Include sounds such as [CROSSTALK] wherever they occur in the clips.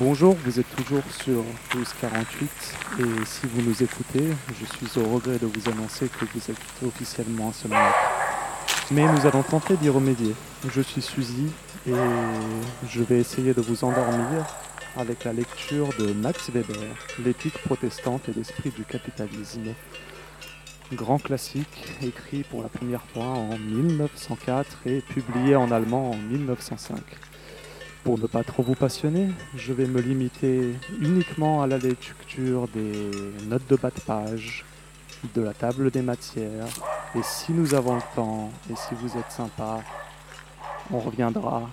Bonjour, vous êtes toujours sur 1248 et si vous nous écoutez, je suis au regret de vous annoncer que vous êtes officiellement insomniaque. Mais nous allons tenter d'y remédier. Je suis Suzy et je vais essayer de vous endormir avec la lecture de Max Weber, L'éthique protestante et l'esprit du capitalisme. Grand classique, écrit pour la première fois en 1904 et publié en allemand en 1905. Pour ne pas trop vous passionner, je vais me limiter uniquement à la lecture des notes de bas de page, de la table des matières, et si nous avons le temps, et si vous êtes sympa, on reviendra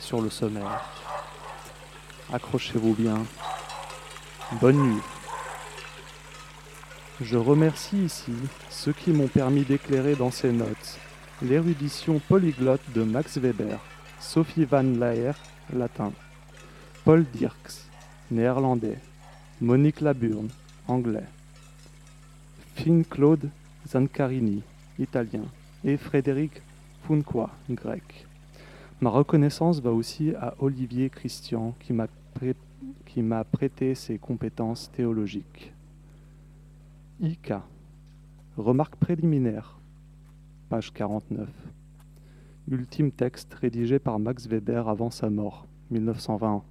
sur le sommaire. Accrochez-vous bien. Bonne nuit. Je remercie ici ceux qui m'ont permis d'éclairer dans ces notes l'érudition polyglotte de Max Weber. Sophie van Laer, latin. Paul Dirks, néerlandais. Monique Laburne, anglais. Finn Claude Zancarini, italien. Et Frédéric Funqua, grec. Ma reconnaissance va aussi à Olivier Christian qui m'a prêté ses compétences théologiques. IK. Remarque préliminaire. Page 49 ultime texte rédigé par Max Weber avant sa mort, 1920.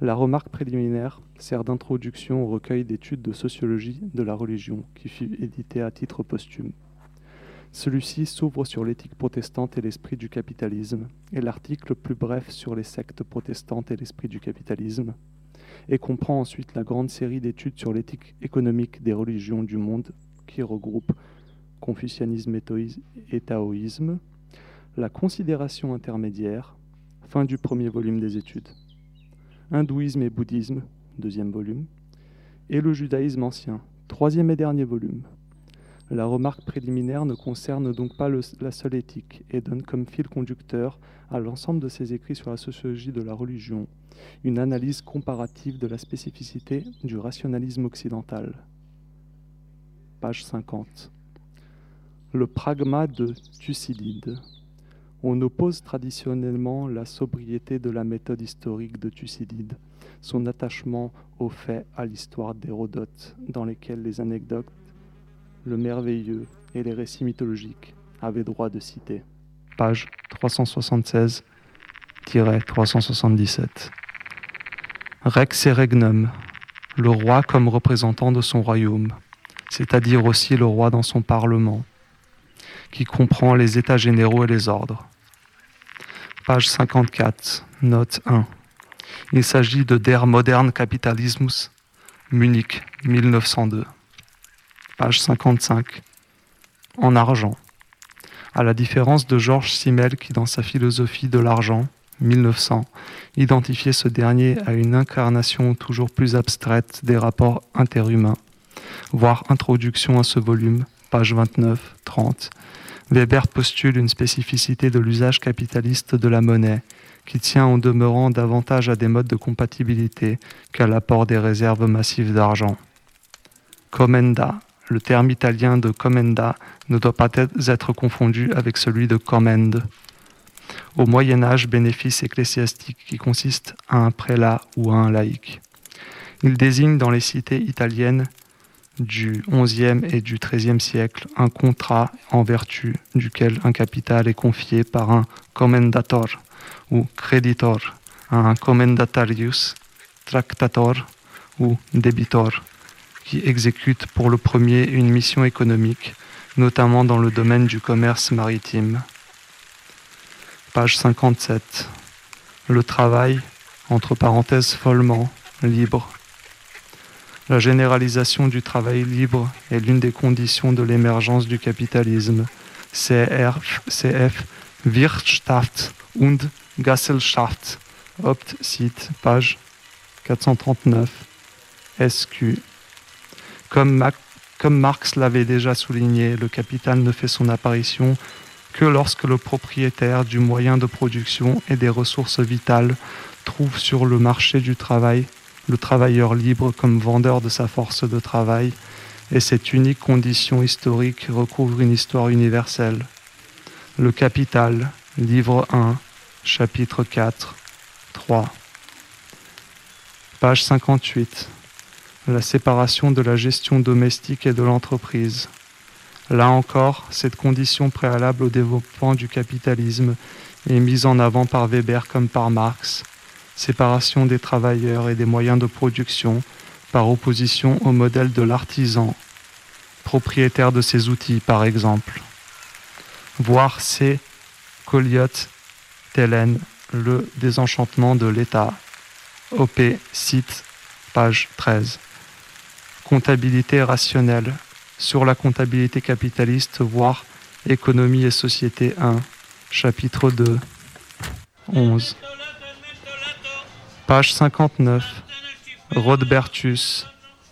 La remarque préliminaire sert d'introduction au recueil d'études de sociologie de la religion qui fut édité à titre posthume. Celui-ci s'ouvre sur l'éthique protestante et l'esprit du capitalisme, et l'article plus bref sur les sectes protestantes et l'esprit du capitalisme, et comprend ensuite la grande série d'études sur l'éthique économique des religions du monde qui regroupe confucianisme et taoïsme, la considération intermédiaire, fin du premier volume des études. Hindouisme et bouddhisme, deuxième volume. Et le judaïsme ancien, troisième et dernier volume. La remarque préliminaire ne concerne donc pas la seule éthique et donne comme fil conducteur à l'ensemble de ses écrits sur la sociologie de la religion une analyse comparative de la spécificité du rationalisme occidental. Page 50. Le pragma de Thucydide. On oppose traditionnellement la sobriété de la méthode historique de Thucydide, son attachement aux faits, à l'histoire d'Hérodote, dans lesquels les anecdotes, le merveilleux et les récits mythologiques avaient droit de citer. Page 376-377. Rex et regnum, le roi comme représentant de son royaume, c'est-à-dire aussi le roi dans son parlement, qui comprend les états généraux et les ordres page 54, note 1. Il s'agit de Der Modern Capitalismus, Munich, 1902. Page 55. En argent. À la différence de Georges Simmel qui, dans sa philosophie de l'argent, 1900, identifiait ce dernier à une incarnation toujours plus abstraite des rapports interhumains. Voir introduction à ce volume, page 29-30, Weber postule une spécificité de l'usage capitaliste de la monnaie, qui tient en demeurant davantage à des modes de compatibilité qu'à l'apport des réserves massives d'argent. Commenda, le terme italien de commenda ne doit pas être confondu avec celui de commende. Au Moyen Âge, bénéfice ecclésiastique qui consiste à un prélat ou à un laïc. Il désigne dans les cités italiennes du XIe et du XIIIe siècle un contrat en vertu duquel un capital est confié par un commendator ou creditor un commendatarius, tractator ou debitor, qui exécute pour le premier une mission économique, notamment dans le domaine du commerce maritime. Page 57. Le travail, entre parenthèses follement, libre, la généralisation du travail libre est l'une des conditions de l'émergence du capitalisme. CF, Wirtschaft und Gesellschaft. Opt site, page 439. SQ. Comme Marx l'avait déjà souligné, le capital ne fait son apparition que lorsque le propriétaire du moyen de production et des ressources vitales trouve sur le marché du travail le travailleur libre comme vendeur de sa force de travail, et cette unique condition historique recouvre une histoire universelle. Le Capital, livre 1, chapitre 4, 3. Page 58. La séparation de la gestion domestique et de l'entreprise. Là encore, cette condition préalable au développement du capitalisme est mise en avant par Weber comme par Marx. Séparation des travailleurs et des moyens de production par opposition au modèle de l'artisan, propriétaire de ses outils par exemple. Voir C. Colliot, Tellen, Le désenchantement de l'État. OP, site, page 13. Comptabilité rationnelle, sur la comptabilité capitaliste, voire économie et société 1, chapitre 2, 11. Page 59. Rodbertus,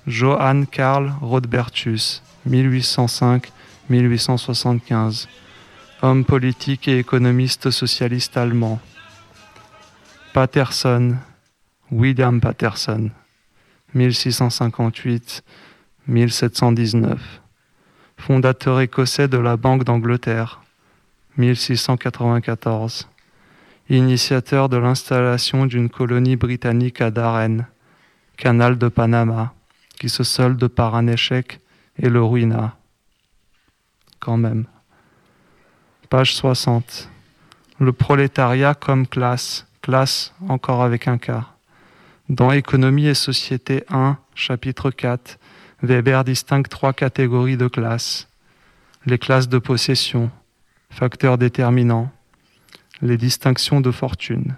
Johann Karl Rodbertus, 1805-1875, homme politique et économiste socialiste allemand. Patterson, William Patterson, 1658 1719. Fondateur écossais de la Banque d'Angleterre, 1694. Initiateur de l'installation d'une colonie britannique à Darren, canal de Panama, qui se solde par un échec et le ruina. Quand même. Page 60. Le prolétariat comme classe, classe encore avec un cas. Dans Économie et Société 1, chapitre 4, Weber distingue trois catégories de classes. Les classes de possession, facteurs déterminants, les distinctions de fortune,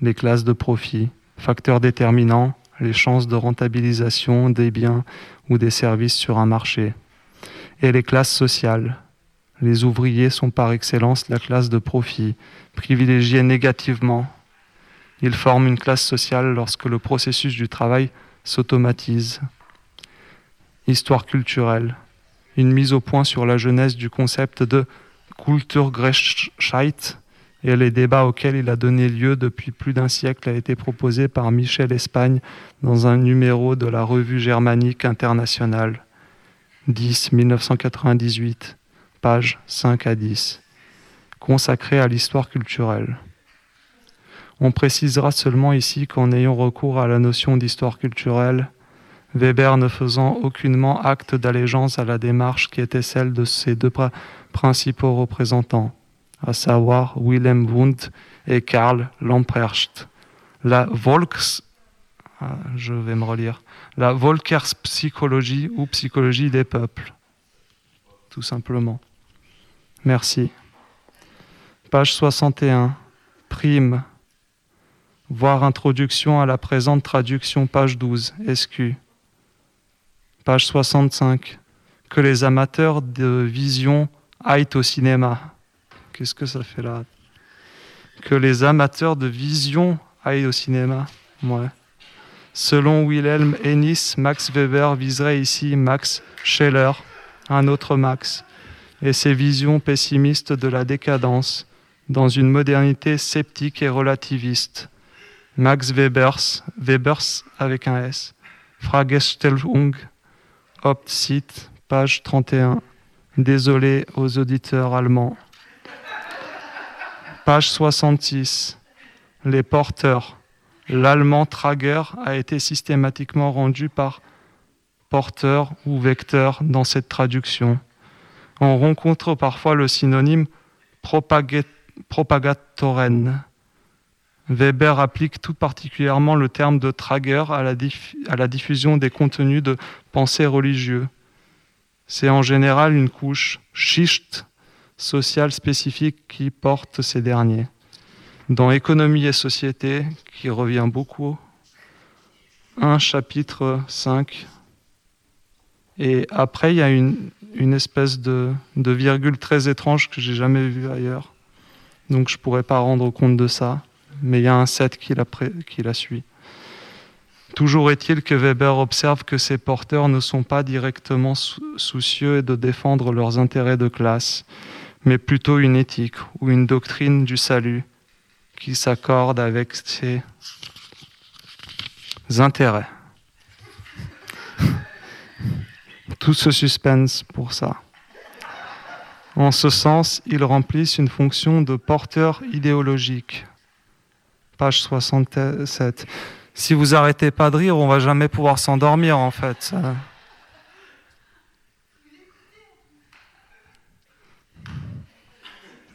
les classes de profit, facteurs déterminants, les chances de rentabilisation des biens ou des services sur un marché, et les classes sociales. Les ouvriers sont par excellence la classe de profit, privilégiée négativement. Ils forment une classe sociale lorsque le processus du travail s'automatise histoire culturelle, une mise au point sur la jeunesse du concept de Kulturgerechtigkeit et les débats auxquels il a donné lieu depuis plus d'un siècle a été proposé par Michel Espagne dans un numéro de la revue germanique internationale 10 1998 pages 5 à 10 consacré à l'histoire culturelle. On précisera seulement ici qu'en ayant recours à la notion d'histoire culturelle, Weber ne faisant aucunement acte d'allégeance à la démarche qui était celle de ses deux principaux représentants, à savoir Wilhelm Wundt et Karl Lamprecht. La Volks, ah, je vais me relire, la Volkerspsychologie ou psychologie des peuples, tout simplement. Merci. Page 61. Prime. Voir introduction à la présente traduction, page 12. SQ page 65, que les amateurs de vision aillent au cinéma. Qu'est-ce que ça fait là Que les amateurs de vision aillent au cinéma. Selon Wilhelm Ennis, Max Weber viserait ici Max Scheller, un autre Max, et ses visions pessimistes de la décadence, dans une modernité sceptique et relativiste. Max Webers, Webers avec un S, Fragestellung Opt-site, page 31. Désolé aux auditeurs allemands. Page 66. Les porteurs. L'allemand Trager a été systématiquement rendu par porteur ou vecteur dans cette traduction. On rencontre parfois le synonyme propagatoren Weber applique tout particulièrement le terme de Trager à la, diffusion des contenus de pensée religieux. C'est en général une couche, Schicht, sociale spécifique qui porte ces derniers. Dans Économie et Société, qui revient beaucoup, un chapitre 5. Et après, il y a une, espèce de, de, virgule très étrange que j'ai jamais vue ailleurs. Donc je ne pourrais pas rendre compte de ça mais il y a un 7 qui la, qui la suit. Toujours est-il que Weber observe que ces porteurs ne sont pas directement soucieux de défendre leurs intérêts de classe, mais plutôt une éthique ou une doctrine du salut qui s'accorde avec ses intérêts. [LAUGHS] Tout ce suspense pour ça. En ce sens, ils remplissent une fonction de porteur idéologique page 67. Si vous arrêtez pas de rire, on va jamais pouvoir s'endormir en fait.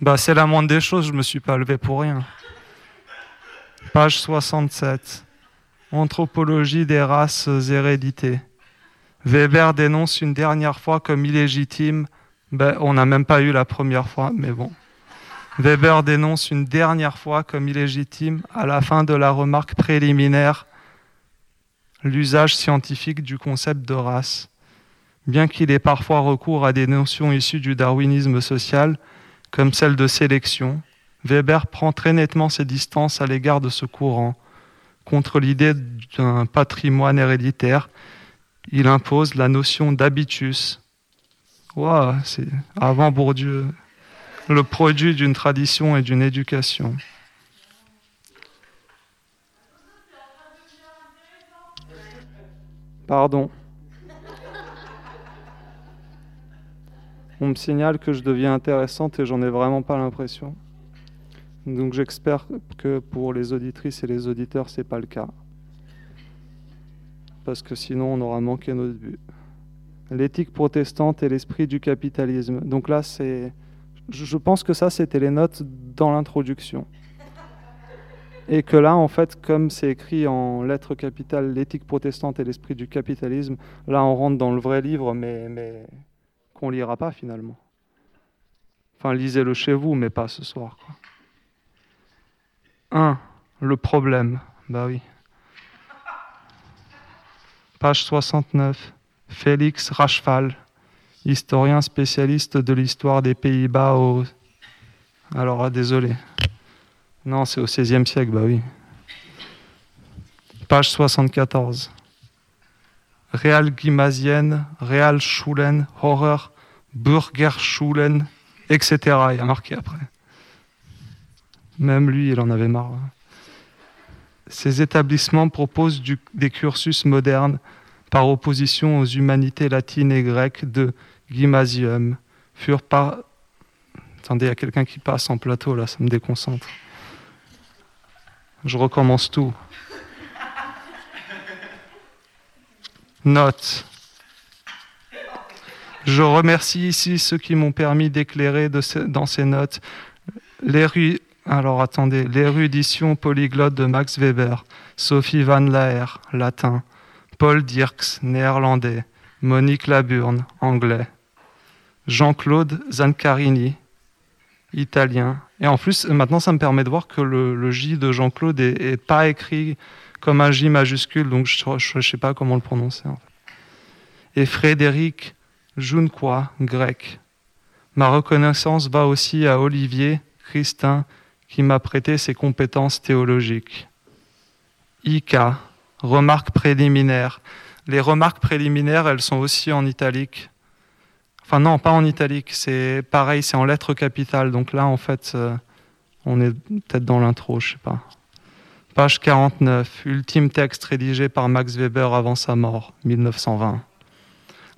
Bah, c'est la moindre des choses, je me suis pas levé pour rien. Page 67. Anthropologie des races héréditées. Weber dénonce une dernière fois comme illégitime. Ben, on n'a même pas eu la première fois, mais bon. Weber dénonce une dernière fois comme illégitime, à la fin de la remarque préliminaire, l'usage scientifique du concept de race. Bien qu'il ait parfois recours à des notions issues du darwinisme social, comme celle de sélection, Weber prend très nettement ses distances à l'égard de ce courant. Contre l'idée d'un patrimoine héréditaire, il impose la notion d'habitus. Wow, c'est avant Bourdieu, le produit d'une tradition et d'une éducation. Pardon. On me signale que je deviens intéressante et j'en ai vraiment pas l'impression. Donc j'espère que pour les auditrices et les auditeurs, c'est pas le cas. Parce que sinon, on aura manqué notre but. L'éthique protestante et l'esprit du capitalisme. Donc là, c'est. Je pense que ça, c'était les notes dans l'introduction. Et que là, en fait, comme c'est écrit en lettres capitales, l'éthique protestante et l'esprit du capitalisme, là, on rentre dans le vrai livre, mais, mais qu'on lira pas finalement. Enfin, lisez-le chez vous, mais pas ce soir. 1. Le problème. Bah oui. Page 69. Félix Rachval, historien spécialiste de l'histoire des Pays-Bas au... Alors, ah, désolé. Non, c'est au XVIe siècle, bah oui. Page 74. Real Gymnasienne, Real Schulen, Horror, Schulen, etc. Il y a marqué après. Même lui, il en avait marre. Ces établissements proposent des cursus modernes par opposition aux humanités latines et grecques de Gymnasium. Furent pas. Attendez, il y a quelqu'un qui passe en plateau là, ça me déconcentre. Je recommence tout. Note. Je remercie ici ceux qui m'ont permis d'éclairer dans ces notes l'érudition polyglotte de Max Weber, Sophie Van Laer, latin, Paul Dirks, néerlandais, Monique Laburne, anglais, Jean-Claude Zancarini, italien. Et en plus, maintenant, ça me permet de voir que le, J de Jean-Claude est, pas écrit comme un J majuscule, donc je ne sais pas comment le prononcer. Et Frédéric Junquois, grec. Ma reconnaissance va aussi à Olivier, Christin, qui m'a prêté ses compétences théologiques. IK, remarques préliminaires. Les remarques préliminaires, elles sont aussi en italique. Enfin non, pas en italique, c'est pareil, c'est en lettres capitales. Donc là, en fait, euh, on est peut-être dans l'intro, je sais pas. Page 49, ultime texte rédigé par Max Weber avant sa mort, 1920.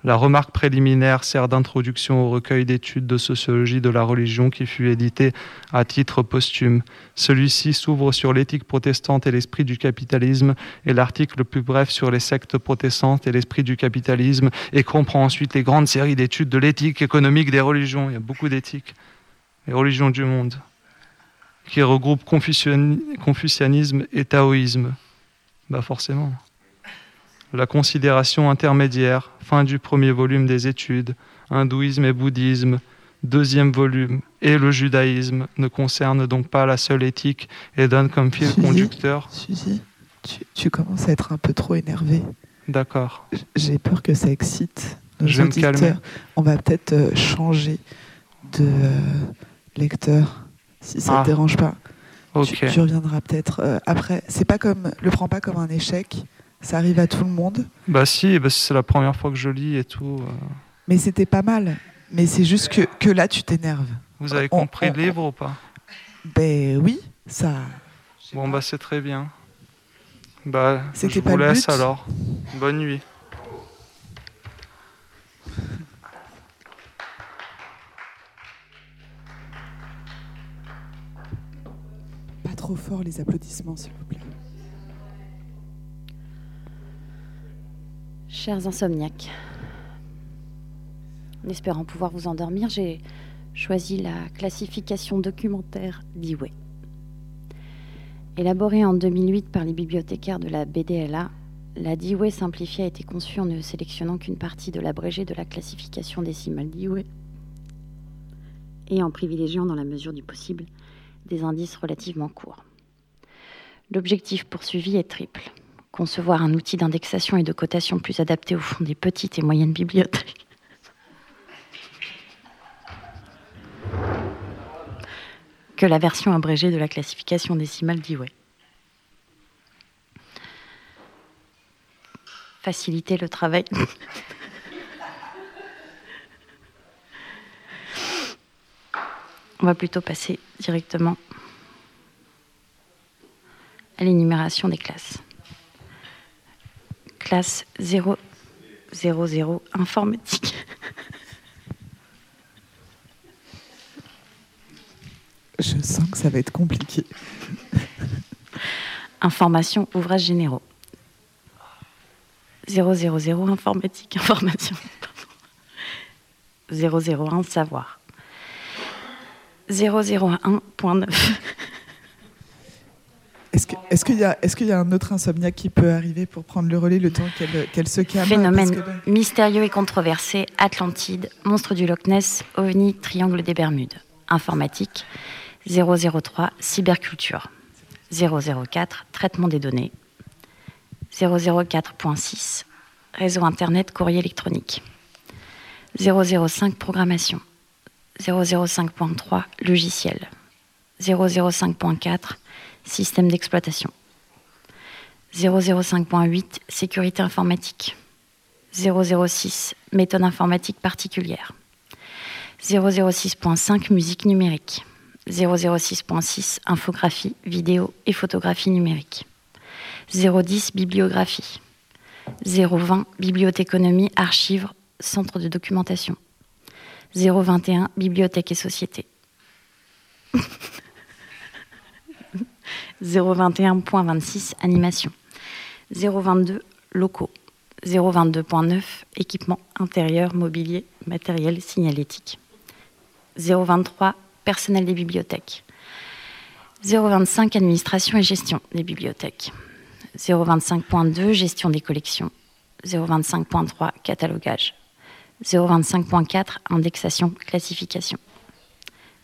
La remarque préliminaire sert d'introduction au recueil d'études de sociologie de la religion qui fut édité à titre posthume. Celui-ci s'ouvre sur l'éthique protestante et l'esprit du capitalisme et l'article le plus bref sur les sectes protestantes et l'esprit du capitalisme et comprend ensuite les grandes séries d'études de l'éthique économique des religions. Il y a beaucoup d'éthiques. Les religions du monde qui regroupent confucianisme et taoïsme. Bah forcément la considération intermédiaire, fin du premier volume des études, hindouisme et bouddhisme, deuxième volume, et le judaïsme ne concernent donc pas la seule éthique et donnent comme fil conducteur. Suzy, tu, commences à être un peu trop énervé. D'accord. J'ai peur que ça excite nos Je vais Me calmer. On va peut-être euh, changer de euh, lecteur, si ça ne te ah. dérange pas. Tu, reviendras peut-être euh, après. C'est pas comme, le prends pas comme un échec. Ça arrive à tout le monde. Bah si, bah c'est la première fois que je lis et tout. Euh. Mais c'était pas mal. Mais c'est juste que, que là, tu t'énerves. Vous avez compris le livre ou pas? Ben oui, ça. Bon bah c'est très bien. Bah je vous laisse alors. Bonne nuit. Trop fort les applaudissements, s'il vous plaît. Chers insomniaques, en espérant pouvoir vous endormir, j'ai choisi la classification documentaire d'Iway. Élaborée en 2008 par les bibliothécaires de la BDLA, la Dewey simplifiée a été conçue en ne sélectionnant qu'une partie de l'abrégé de la classification décimale Dewey et en privilégiant dans la mesure du possible indices relativement courts. L'objectif poursuivi est triple. Concevoir un outil d'indexation et de cotation plus adapté au fond des petites et moyennes bibliothèques. que la version abrégée de la classification décimale Dewey. Faciliter le travail. On va plutôt passer directement à l'énumération des classes. Classe 0, 0, 0, informatique. Je sens que ça va être compliqué. Information, ouvrages généraux. 000, informatique, information. 001, savoir. 001.9. Est-ce qu'il est y, a un autre insomniaque qui peut arriver pour prendre le relais le temps qu'elle se calme? Phénomène mystérieux et controversé, Atlantide, monstre du Loch Ness, OVNI, triangle des Bermudes. Informatique, 003, cyberculture. 004, traitement des données. 004.6, réseau Internet, courrier électronique. 005, programmation. 005.3 logiciel, 005.4 système d'exploitation, 005.8 sécurité informatique, 006 méthode informatique particulière, 006.5 musique numérique, 006.6 infographie, vidéo et photographie numérique, 010 bibliographie, 020 bibliothéconomie, archives, centre de documentation. 021 Bibliothèque et Société. 021.26 Animation. 022 Locaux. 022.9 Équipement intérieur, mobilier, matériel signalétique. 023 Personnel des bibliothèques. 025 Administration et gestion des bibliothèques. 025.2 Gestion des collections. 025.3 Catalogage. 025.4 indexation classification.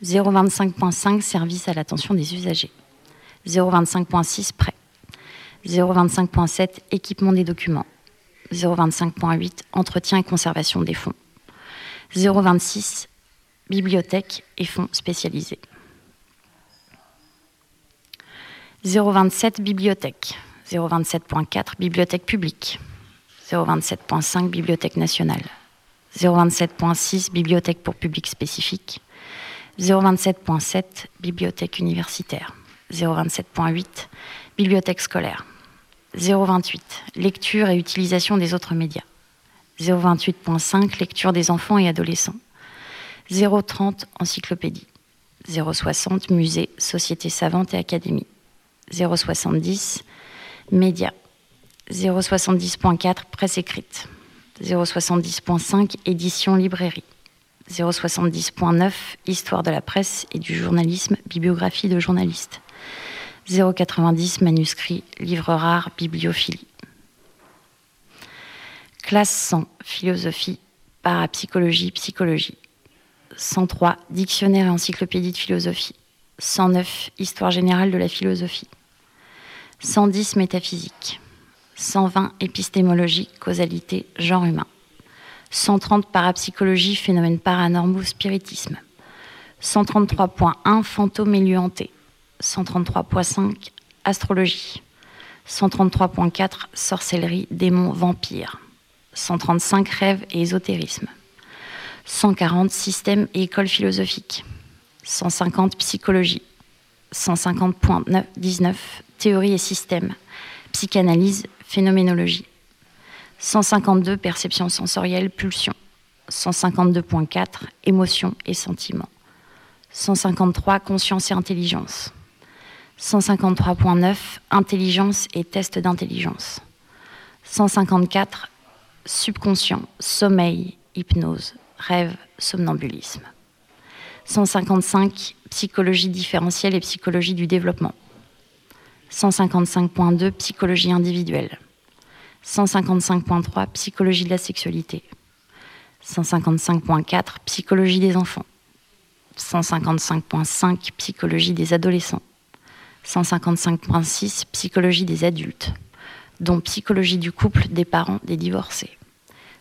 025.5 service à l'attention des usagers. 025.6 prêt. 025.7 équipement des documents. 025.8 entretien et conservation des fonds. 026 bibliothèque et fonds spécialisés. 027 bibliothèque. 027.4 bibliothèque publique. 027.5 bibliothèque nationale. 027.6 Bibliothèque pour public spécifique, 027.7 Bibliothèque universitaire, 027.8 Bibliothèque scolaire, 028 Lecture et utilisation des autres médias, 028.5 Lecture des enfants et adolescents, 030 Encyclopédie, 060 Musée, Société savante et académie, 070 Médias, 070.4 Presse écrite, 070.5 Édition librairie. 070.9 Histoire de la presse et du journalisme, bibliographie de journalistes. 090 Manuscrit, livre rare, bibliophilie. Classe 100 Philosophie, parapsychologie, psychologie. 103 Dictionnaire et encyclopédie de philosophie. 109 Histoire générale de la philosophie. 110 Métaphysique. 120 épistémologie, causalité, genre humain. 130 parapsychologie, phénomènes paranormaux, spiritisme. 133.1 fantômes et 133.5 astrologie. 133.4 sorcellerie, démons, vampires. 135 rêves et ésotérisme. 140 systèmes et écoles philosophiques. 150 psychologie. 150.19 théorie et systèmes. Psychanalyse, phénoménologie. 152 perception sensorielle, pulsion. 152.4 émotion et sentiments. 153 conscience et intelligence. 153.9 intelligence et test d'intelligence. 154 subconscient, sommeil, hypnose, rêve, somnambulisme. 155 psychologie différentielle et psychologie du développement. 155.2 psychologie individuelle. 155.3 psychologie de la sexualité. 155.4 psychologie des enfants. 155.5 psychologie des adolescents. 155.6 psychologie des adultes, dont psychologie du couple, des parents, des divorcés.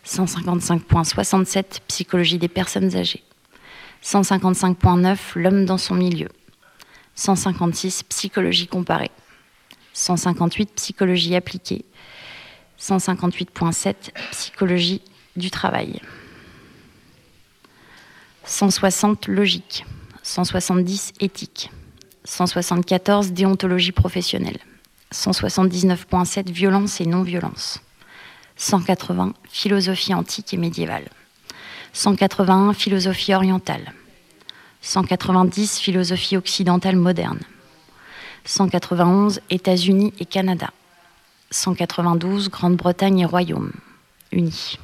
155.67 psychologie des personnes âgées. 155.9 l'homme dans son milieu. 156 psychologie comparée. 158 psychologie appliquée. 158.7 psychologie du travail. 160 logique. 170 éthique. 174 déontologie professionnelle. 179.7 violence et non-violence. 180 philosophie antique et médiévale. 181 philosophie orientale. 190 philosophie occidentale moderne. 191 États-Unis et Canada. 192 Grande-Bretagne et Royaume unis.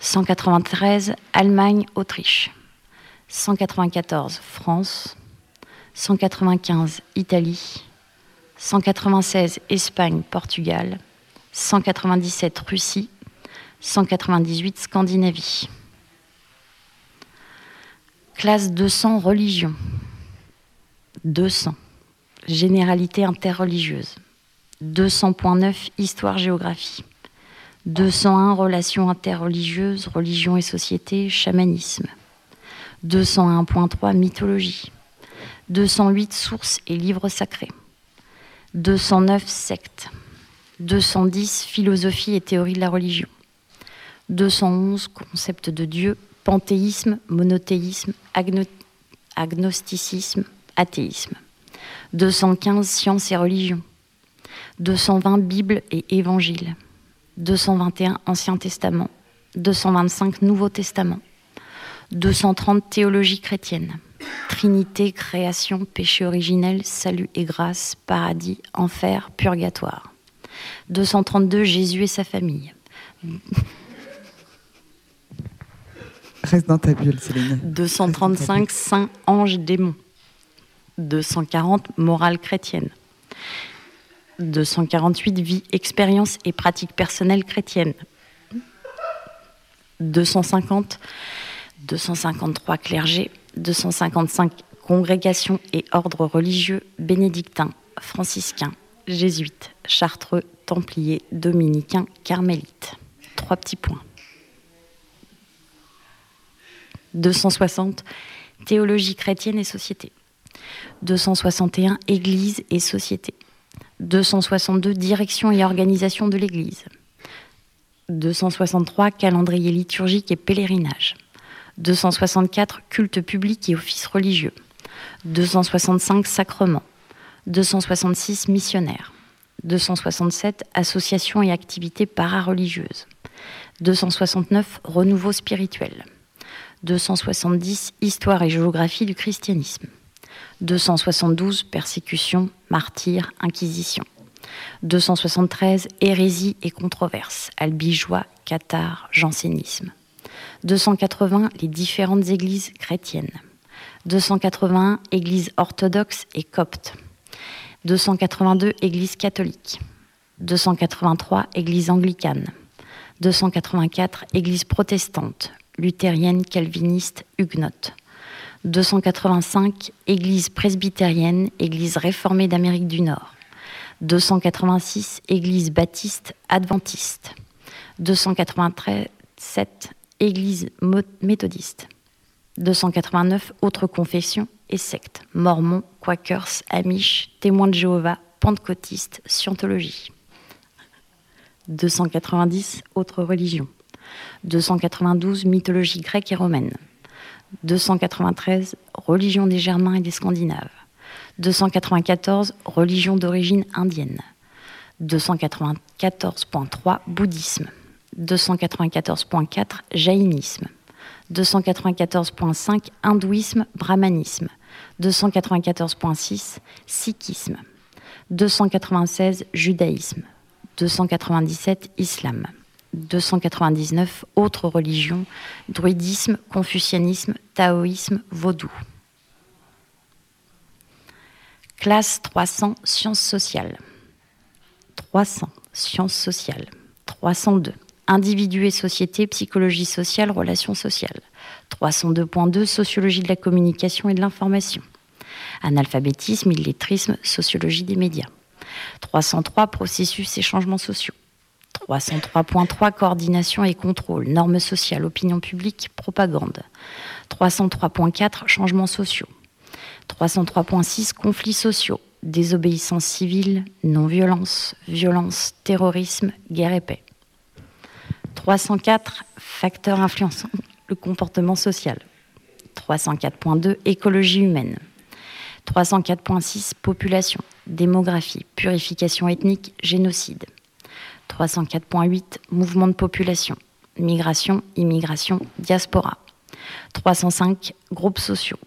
193 Allemagne, Autriche. 194 France. 195 Italie. 196 Espagne, Portugal. 197 Russie. 198 Scandinavie. Classe 200 religion. 200. Généralité interreligieuse. 200.9 Histoire-géographie. 201 Relations interreligieuses, religion et société, chamanisme. 201.3 Mythologie. 208 Sources et livres sacrés. 209 Sectes. 210 Philosophie et théorie de la religion. 211 Concept de Dieu, panthéisme, monothéisme, agnosticisme, athéisme. 215 Sciences et religion. 220 Bible et Évangile. 221 Ancien Testament. 225 Nouveau Testament. 230 Théologie chrétienne. Trinité, création, péché originel, salut et grâce, paradis, enfer, purgatoire. 232 Jésus et sa famille. Reste dans ta bulle, Céline. 235 Saint Ange Démon. 240 Morale chrétienne. 248 Vie, expérience et pratique personnelle chrétienne. 250 253 clergés, 255 congrégations et ordres religieux bénédictins, franciscains, jésuites, chartreux, templiers, dominicains, carmélites. Trois petits points. 260 Théologie chrétienne et société. 261 Église et société. 262 Direction et organisation de l'Église. 263 Calendrier liturgique et pèlerinage. 264 Culte public et office religieux. 265 Sacrements. 266 Missionnaires. 267 Associations et activités parareligieuses. 269 Renouveau spirituel. 270 Histoire et géographie du christianisme. 272 Persécution, martyrs, inquisition. 273 Hérésie et controverses, albigeois, cathare, jansénisme. 280 Les différentes églises chrétiennes. 281 Églises orthodoxes et coptes. 282 Églises catholiques. 283 Églises anglicanes. 284 Églises protestantes, luthérienne, calviniste, huguenote. 285 Église presbytérienne, Église réformée d'Amérique du Nord. 286 Église baptiste adventiste. 287 Église méthodiste. 289 Autres confessions et sectes. Mormons, Quakers, Amish, Témoins de Jéhovah, Pentecôtistes, Scientologie. 290 Autres religions. 292 mythologie grecque et romaine. 293 religion des Germains et des Scandinaves. 294 religion d'origine indienne. 294.3 bouddhisme. 294.4 jaïnisme. 294.5 hindouisme, brahmanisme. 294.6 sikhisme. 296 judaïsme. 297 islam. 299 autres religions, druidisme, confucianisme, taoïsme, vaudou. Classe 300 sciences sociales. 300 sciences sociales. 302 individus et société, psychologie sociale, relations sociales. 302.2 sociologie de la communication et de l'information. Analphabétisme, illettrisme, sociologie des médias. 303 processus et changements sociaux. 303.3 coordination et contrôle, normes sociales, opinion publique, propagande. 303.4 changements sociaux. 303.6 conflits sociaux, désobéissance civile, non-violence, violence, terrorisme, guerre et paix. 304 facteurs influençant le comportement social. 304.2 écologie humaine. 304.6 population, démographie, purification ethnique, génocide. 304.8 mouvement de population, migration, immigration, diaspora. 305 groupes sociaux.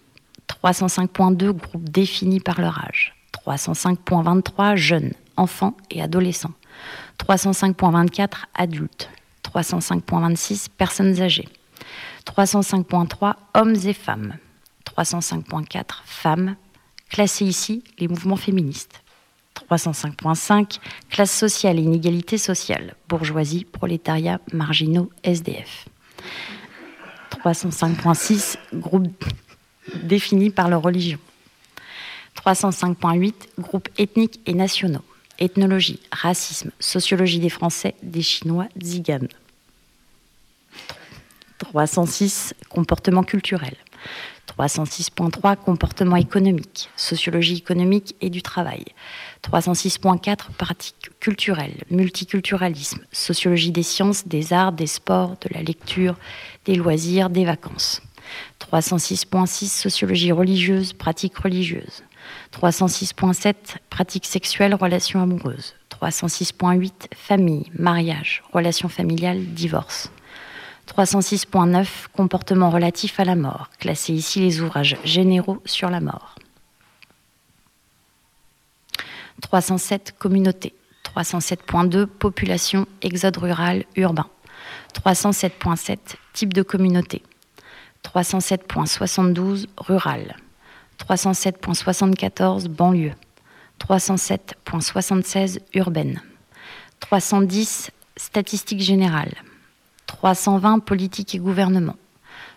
305.2 groupes définis par leur âge. 305.23 jeunes, enfants et adolescents. 305.24 adultes. 305.26 personnes âgées. 305.3 hommes et femmes. 305.4 femmes. Classés ici les mouvements féministes. 305.5 classe sociale et inégalité sociale. Bourgeoisie, prolétariat, marginaux, SDF. 305.6 groupes définis par leur religion. 305.8 groupes ethniques et nationaux. Ethnologie, racisme, sociologie des Français, des Chinois, Zigan. 306 comportement culturel. 306.3 comportement économique, sociologie économique et du travail. 306.4 pratiques culturelles, multiculturalisme, sociologie des sciences, des arts, des sports, de la lecture, des loisirs, des vacances. 306.6 sociologie religieuse, pratiques religieuses. 306.7 pratiques sexuelles, relations amoureuses. 306.8 famille, mariage, relations familiales, divorce. 306.9 Comportement relatif à la mort. Classé ici les ouvrages généraux sur la mort. 307 Communauté. 307.2 Population, exode rural, urbain. 307.7 Type de communauté. 307.72 Rural. 307.74 Banlieue. 307.76 Urbaine. 310 Statistiques générales. 320 politique et gouvernement,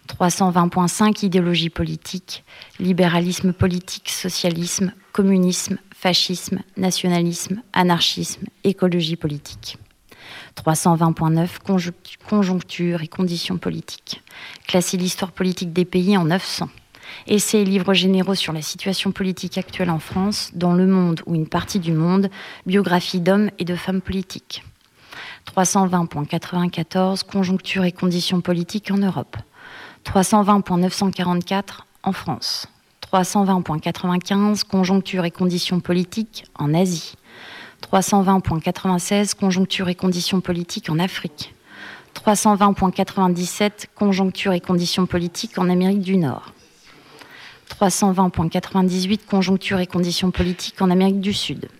320.5 idéologie politique, libéralisme politique, socialisme, communisme, fascisme, nationalisme, anarchisme, écologie politique. 320.9 conjoncture et conditions politiques. Classer l'histoire politique des pays en 900. Essais et livres généraux sur la situation politique actuelle en France, dans le monde ou une partie du monde, biographie d'hommes et de femmes politiques. 320.94 Conjoncture et conditions politiques en Europe. 320.944 en France. 320.95 Conjoncture et conditions politiques en Asie. 320.96 Conjoncture et conditions politiques en Afrique. 320.97 Conjoncture et conditions politiques en Amérique du Nord. 320.98 Conjoncture et conditions politiques en Amérique du Sud.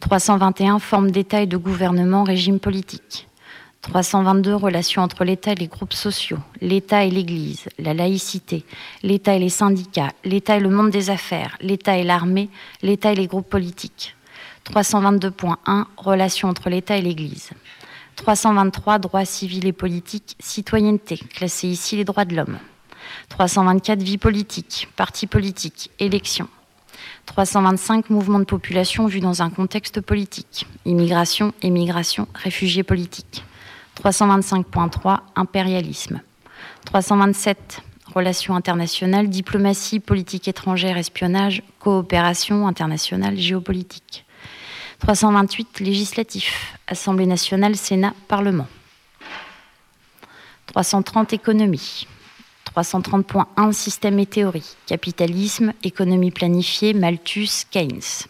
321 Forme d'État de gouvernement, régime politique. 322 Relations entre l'État et les groupes sociaux, l'État et l'Église, la laïcité, l'État et les syndicats, l'État et le monde des affaires, l'État et l'armée, l'État et les groupes politiques. 322.1 Relations entre l'État et l'Église. 323 Droits civils et politiques, citoyenneté, classé ici les droits de l'homme. 324 Vie politique, partis politiques, élections. 325 mouvements de population vus dans un contexte politique. Immigration, émigration, réfugiés politiques. 325.3 Impérialisme. 327 Relations internationales, diplomatie, politique étrangère, espionnage, coopération internationale, géopolitique. 328 Législatif. Assemblée nationale, Sénat, Parlement. 330 Économie. 330.1 Système et théorie. Capitalisme, économie planifiée, Malthus, Keynes.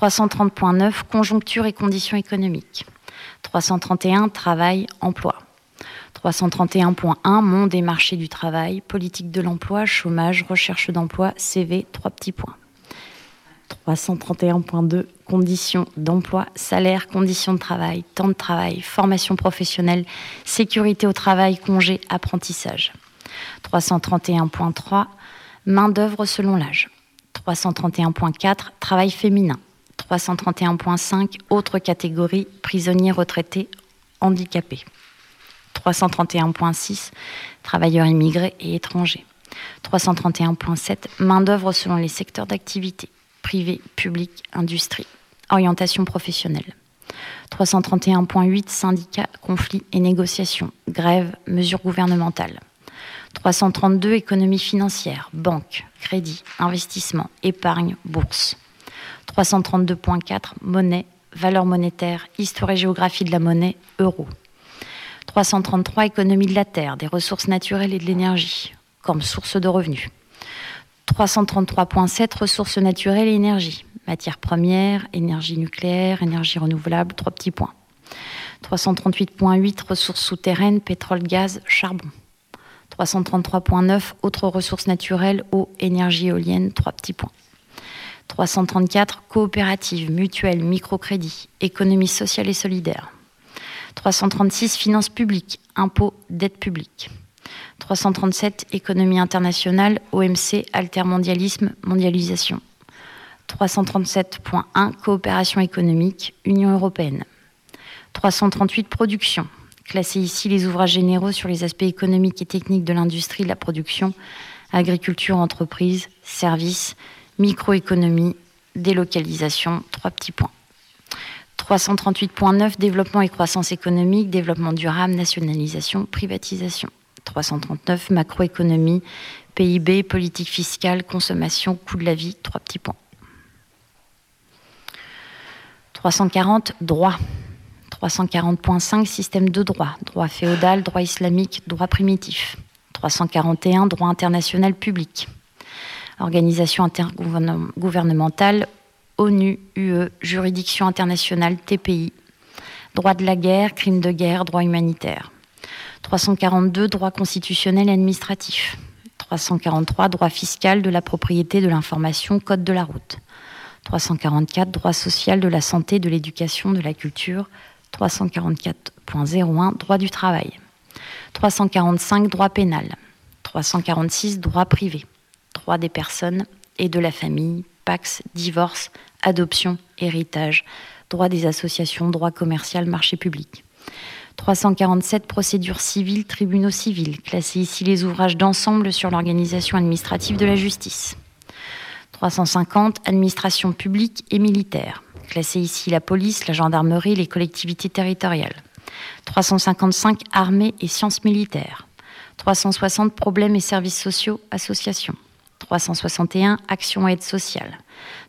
330.9 Conjoncture et conditions économiques. 331 Travail, emploi. 331.1 Monde et marché du travail, politique de l'emploi, chômage, recherche d'emploi, CV, trois petits points. 331.2 conditions d'emploi, salaire, conditions de travail, temps de travail, formation professionnelle, sécurité au travail, congé, apprentissage. 331.3 main-d'œuvre selon l'âge. 331.4 travail féminin. 331.5 autres catégories prisonniers retraités handicapés. 331.6 travailleurs immigrés et étrangers. 331.7 main-d'œuvre selon les secteurs d'activité privé, public, industrie. Orientation professionnelle. 331.8 syndicats, conflits et négociations. Grève, mesures gouvernementales. 332 économie financière, banque, crédit, investissement, épargne, bourse. 332.4 monnaie, valeur monétaire, histoire et géographie de la monnaie, euro. 333 économie de la terre, des ressources naturelles et de l'énergie, comme source de revenus. 333.7 ressources naturelles et énergie, matières premières, énergie nucléaire, énergie renouvelable, trois petits points. 338.8 ressources souterraines, pétrole, gaz, charbon. 333.9 autres ressources naturelles, eau, énergie éolienne, trois petits points. 334 coopératives, mutuelles, microcrédits, économie sociale et solidaire. 336 finances publiques, impôts, dette publique. 337 économie internationale, OMC, altermondialisme, mondialisation. 337.1 coopération économique, Union européenne. 338 production, Classer ici les ouvrages généraux sur les aspects économiques et techniques de l'industrie de la production, agriculture, entreprise, services, microéconomie, délocalisation, trois petits points. 338.9 développement et croissance économique, développement durable, nationalisation, privatisation. 339 macroéconomie, PIB, politique fiscale, consommation, coût de la vie, trois petits points. 340 droit. 340.5 système de droit, droit féodal, droit islamique, droit primitif. 341 droit international public. Organisation intergouvernementale, ONU, UE, juridiction internationale, TPI. Droit de la guerre, crime de guerre, droit humanitaire. 342 droit constitutionnel et administratif. 343 droit fiscal de la propriété de l'information, code de la route. 344 droit social de la santé, de l'éducation, de la culture, 344.01 droit du travail, 345 droit pénal, 346 droit privé, droit des personnes et de la famille, pax, divorce, adoption, héritage, droit des associations, droit commercial, marché public. 347 procédures civiles, tribunaux civils, classer ici les ouvrages d'ensemble sur l'organisation administrative de la justice. 350 administration publique et militaire, Classer ici la police, la gendarmerie, les collectivités territoriales. 355 armées et sciences militaires. 360 problèmes et services sociaux, associations. 361 actions et aides sociales.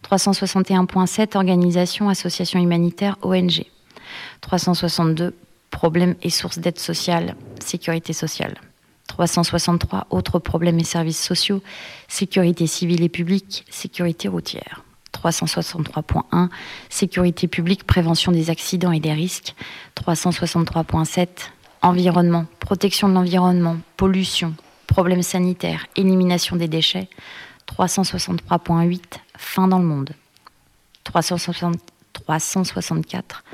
361.7 organisations, associations humanitaires, ONG. 362 problèmes et sources d'aide sociale, sécurité sociale. 363 autres problèmes et services sociaux, sécurité civile et publique, sécurité routière. 363.1, sécurité publique, prévention des accidents et des risques, 363.7, environnement, protection de l'environnement, pollution, problèmes sanitaires, élimination des déchets, 363.8, fin dans le monde, 364,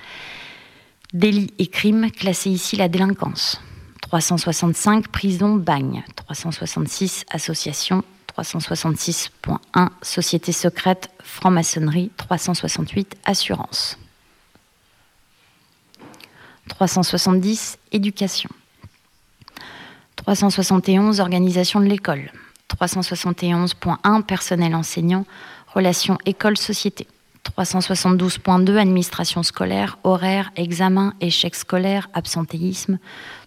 délits et crimes, classé ici la délinquance, 365, prison, bagne, 366, association, 366.1 Société secrète, franc-maçonnerie, 368 Assurance. 370 Éducation. 371 Organisation de l'école. 371.1 Personnel enseignant, relations école-société. 372.2 Administration scolaire, horaire, examen, échec scolaire, absentéisme.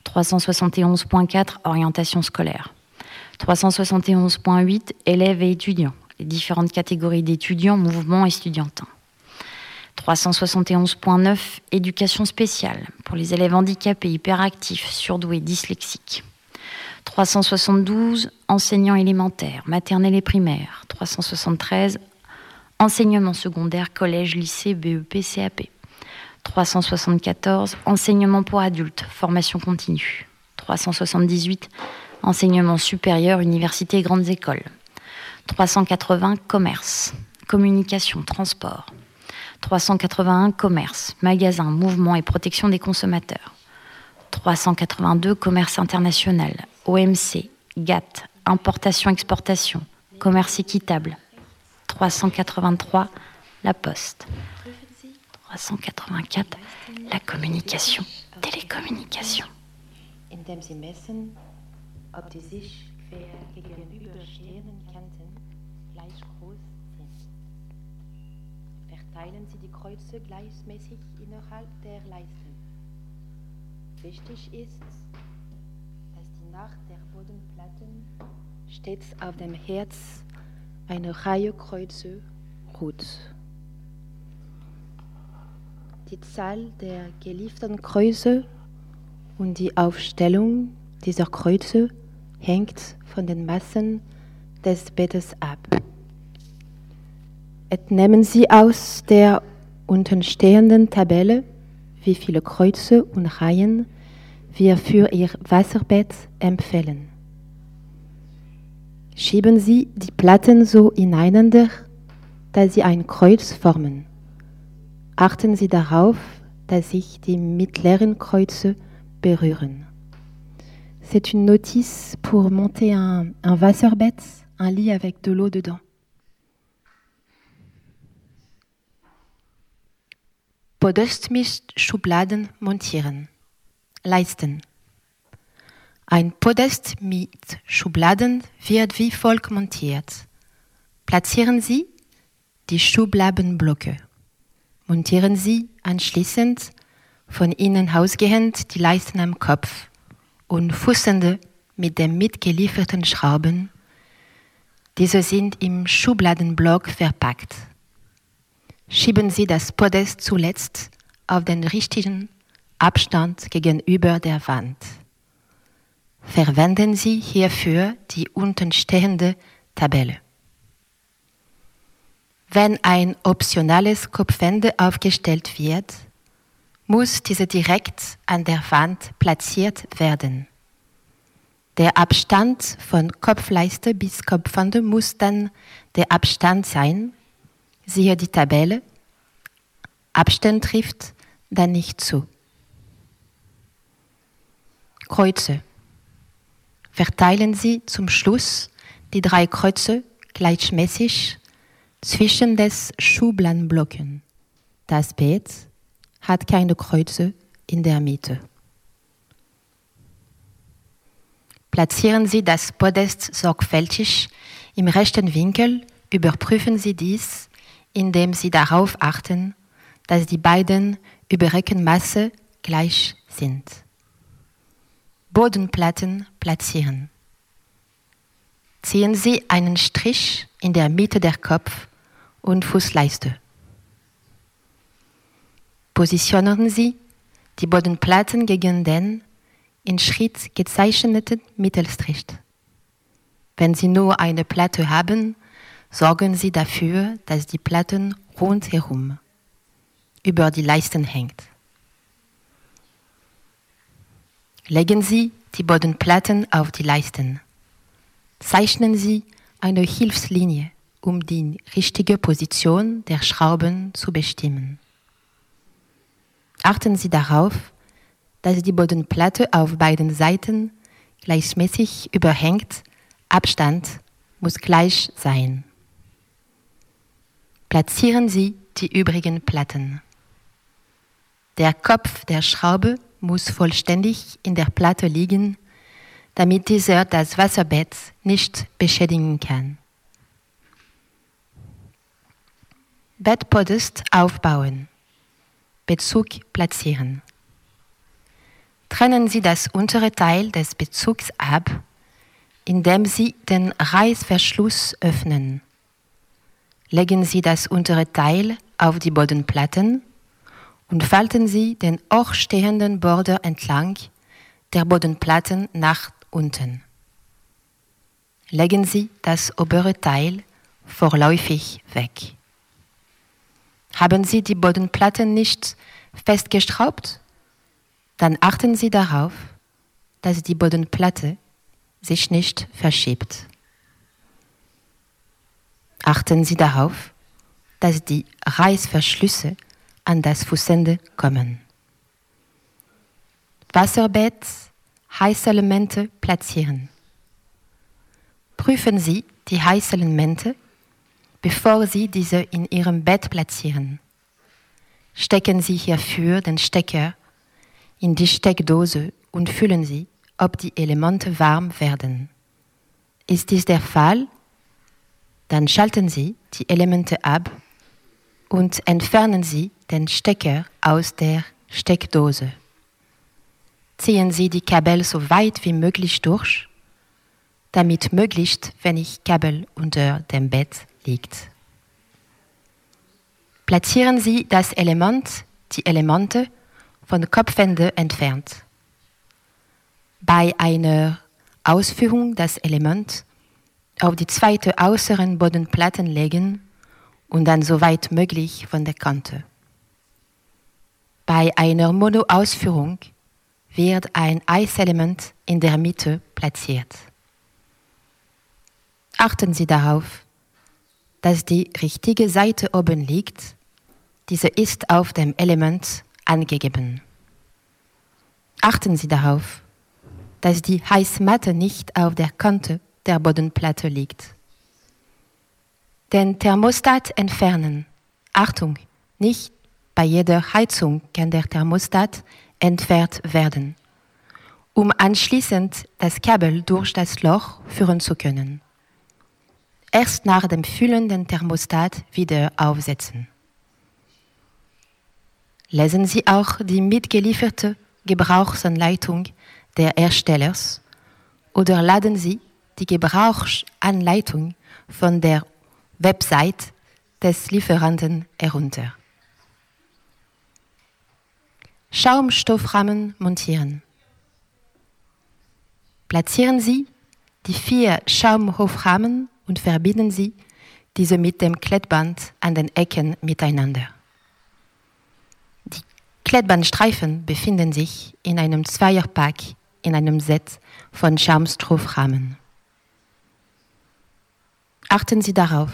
371.4 Orientation scolaire. 371.8 élèves et étudiants, les différentes catégories d'étudiants, mouvements estudiantins. 371.9 éducation spéciale pour les élèves handicapés, hyperactifs, surdoués, dyslexiques. 372 enseignants élémentaires, maternels et primaires. 373 enseignement secondaire, collège, lycée, BEP, CAP. 374 enseignement pour adultes, formation continue. 378 enseignement supérieur, université, grandes écoles. 380, commerce. communication, transport. 381 commerce, magasin, mouvement et protection des consommateurs. 382 commerce international, OMC, GATT, importation-exportation, commerce équitable. 383 la poste. 384 la communication, télécommunication. Indem sie die Kreuze gleichmäßig innerhalb der Leisten. Wichtig ist, dass die nach der Bodenplatten stets auf dem Herz eine Reihe Kreuze ruht. Die Zahl der gelieferten Kreuze und die Aufstellung dieser Kreuze hängt von den Massen des Bettes ab. Entnehmen Sie aus der untenstehenden Tabelle wie viele Kreuze und Reihen wir für Ihr Wasserbett empfehlen. Schieben Sie die Platten so ineinander, dass sie ein Kreuz formen. Achten Sie darauf, dass sich die mittleren Kreuze berühren. C'est une notice pour monter un, un Wasserbett, un lit avec de l'eau dedans. Podest mit Schubladen montieren. Leisten. Ein Podest mit Schubladen wird wie folgt montiert. Platzieren Sie die Schubladenblöcke. Montieren Sie anschließend von innen ausgehend die Leisten am Kopf und fußende mit den mitgelieferten Schrauben. Diese sind im Schubladenblock verpackt schieben Sie das Podest zuletzt auf den richtigen Abstand gegenüber der Wand. Verwenden Sie hierfür die untenstehende Tabelle. Wenn ein optionales Kopfende aufgestellt wird, muss diese direkt an der Wand platziert werden. Der Abstand von Kopfleiste bis Kopfende muss dann der Abstand sein, siehe die Tabelle, Abstand trifft dann nicht zu. Kreuze. Verteilen Sie zum Schluss die drei Kreuze gleichmäßig zwischen des Schubladenblöcken. Das Bett hat keine Kreuze in der Mitte. Platzieren Sie das Podest sorgfältig im rechten Winkel, überprüfen Sie dies indem sie darauf achten, dass die beiden Überreckenmasse gleich sind. Bodenplatten platzieren. Ziehen Sie einen Strich in der Mitte der Kopf- und Fußleiste. Positionieren Sie die Bodenplatten gegen den in Schritt gezeichneten Mittelstrich. Wenn Sie nur eine Platte haben, sorgen Sie dafür, dass die Platten rundherum über die Leisten hängt. Legen Sie die Bodenplatten auf die Leisten. Zeichnen Sie eine Hilfslinie, um die richtige Position der Schrauben zu bestimmen. Achten Sie darauf, dass die Bodenplatte auf beiden Seiten gleichmäßig überhängt. Abstand muss gleich sein. Platzieren Sie die übrigen Platten. Der Kopf der Schraube muss vollständig in der Platte liegen, damit dieser das Wasserbett nicht beschädigen kann. Bettpodest aufbauen. Bezug platzieren. Trennen Sie das untere Teil des Bezugs ab, indem Sie den Reißverschluss öffnen legen Sie das untere Teil auf die Bodenplatten und falten Sie den hochstehenden Border entlang der Bodenplatten nach unten. Legen Sie das obere Teil vorläufig weg. Haben Sie die Bodenplatten nicht festgeschraubt? Dann achten Sie darauf, dass die Bodenplatte sich nicht verschiebt. Achten Sie darauf, dass die Reißverschlüsse an das Fußende kommen. Wasserbett, Heißelemente platzieren. Prüfen Sie die Heißelemente, bevor Sie diese in Ihrem Bett platzieren. Stecken Sie hierfür den Stecker in die Steckdose und fühlen Sie, ob die Elemente warm werden. Ist dies der Fall? Dann schalten Sie die Elemente ab und entfernen Sie den Stecker aus der Steckdose. Ziehen Sie die Kabel so weit wie möglich durch, damit möglichst wenig Kabel unter dem Bett liegt. Platzieren Sie das Element, die Elemente von Kopfende entfernt. Bei einer Ausführung das Element auf die zweite äußeren Bodenplatten legen und dann so weit möglich von der Kante. Bei einer Mono-Ausführung wird ein Eiselement in der Mitte platziert. Achten Sie darauf, dass die richtige Seite oben liegt. Diese ist auf dem Element angegeben. Achten Sie darauf, dass die Heißmatte nicht auf der Kante der Bodenplatte liegt. Den Thermostat entfernen. Achtung, nicht bei jeder Heizung kann der Thermostat entfernt werden, um anschließend das Kabel durch das Loch führen zu können. Erst nach dem Füllen den Thermostat wieder aufsetzen. Lesen Sie auch die mitgelieferte Gebrauchsanleitung der Erstellers oder laden Sie die Gebrauchsanleitung von der Website des Lieferanten herunter. Schaumstoffrahmen montieren. Platzieren Sie die vier Schaumhofrahmen und verbinden Sie diese mit dem Klettband an den Ecken miteinander. Die Klettbandstreifen befinden sich in einem Zweierpack in einem Set von Schaumstoffrahmen. Achten Sie darauf,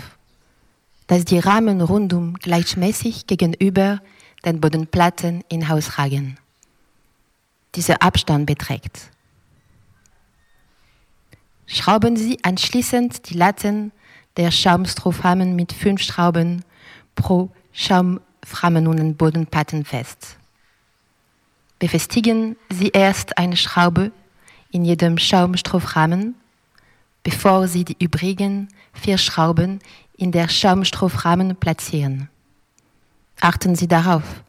dass die Rahmen rundum gleichmäßig gegenüber den Bodenplatten hinausragen. Dieser Abstand beträgt. Schrauben Sie anschließend die Latten der Schaumstrohrahmen mit fünf Schrauben pro Schaumrahmen und Bodenplatten fest. Befestigen Sie erst eine Schraube in jedem Schaumstoffrahmen, bevor Sie die übrigen vier Schrauben in der Schaumstoffrahmen platzieren. Achten Sie darauf,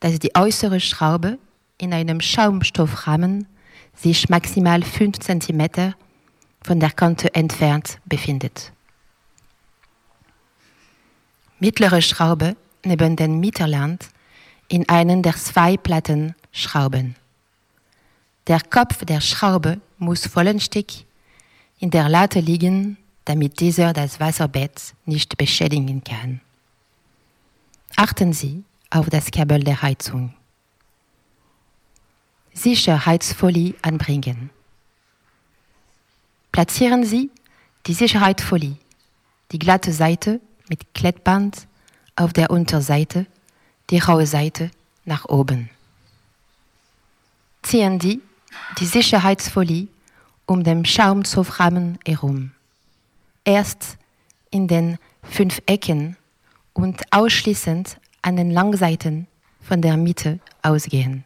dass die äußere Schraube in einem Schaumstoffrahmen sich maximal 5 cm von der Kante entfernt befindet. Mittlere Schraube neben dem Mittelland in einen der zwei Platten schrauben. Der Kopf der Schraube muss vollständig in der Latte liegen, damit dieser das Wasserbett nicht beschädigen kann. Achten Sie auf das Kabel der Heizung. Sicherheitsfolie anbringen. Platzieren Sie die Sicherheitsfolie, die glatte Seite mit Klettband auf der Unterseite, die raue Seite nach oben ziehen die die Sicherheitsfolie um den Schaumzofrahmen herum. Erst in den fünf Ecken und ausschließend an den Langseiten von der Mitte ausgehen.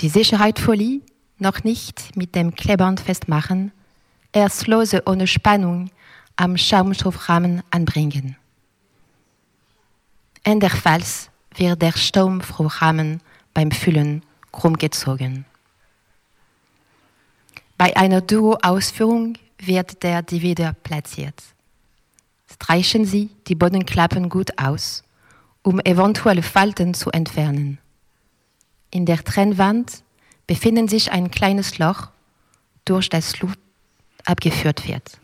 Die Sicherheitsfolie noch nicht mit dem Klebern festmachen, erst lose ohne Spannung am Schaumstoffrahmen anbringen. Andernfalls wird der Schaumstoffrahmen beim Füllen krumm gezogen. Bei einer Duo-Ausführung wird der Divider platziert. Streichen Sie die Bodenklappen gut aus, um eventuelle Falten zu entfernen. In der Trennwand befindet sich ein kleines Loch, durch das Luft abgeführt wird.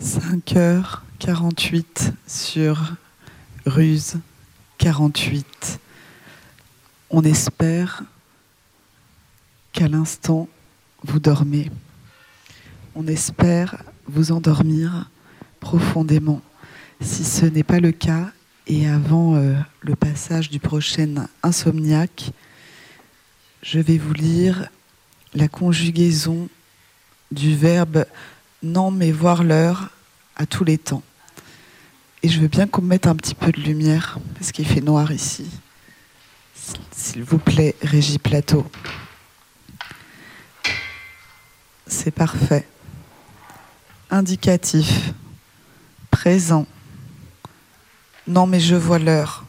5h48 sur Ruse 48. On espère qu'à l'instant, vous dormez. On espère vous endormir profondément. Si ce n'est pas le cas, et avant euh, le passage du prochain insomniaque, je vais vous lire la conjugaison du verbe non mais voir l'heure à tous les temps. Et je veux bien qu'on mette un petit peu de lumière, parce qu'il fait noir ici. S'il vous plaît, Régie Plateau. C'est parfait. Indicatif. Présent. Non mais je vois l'heure.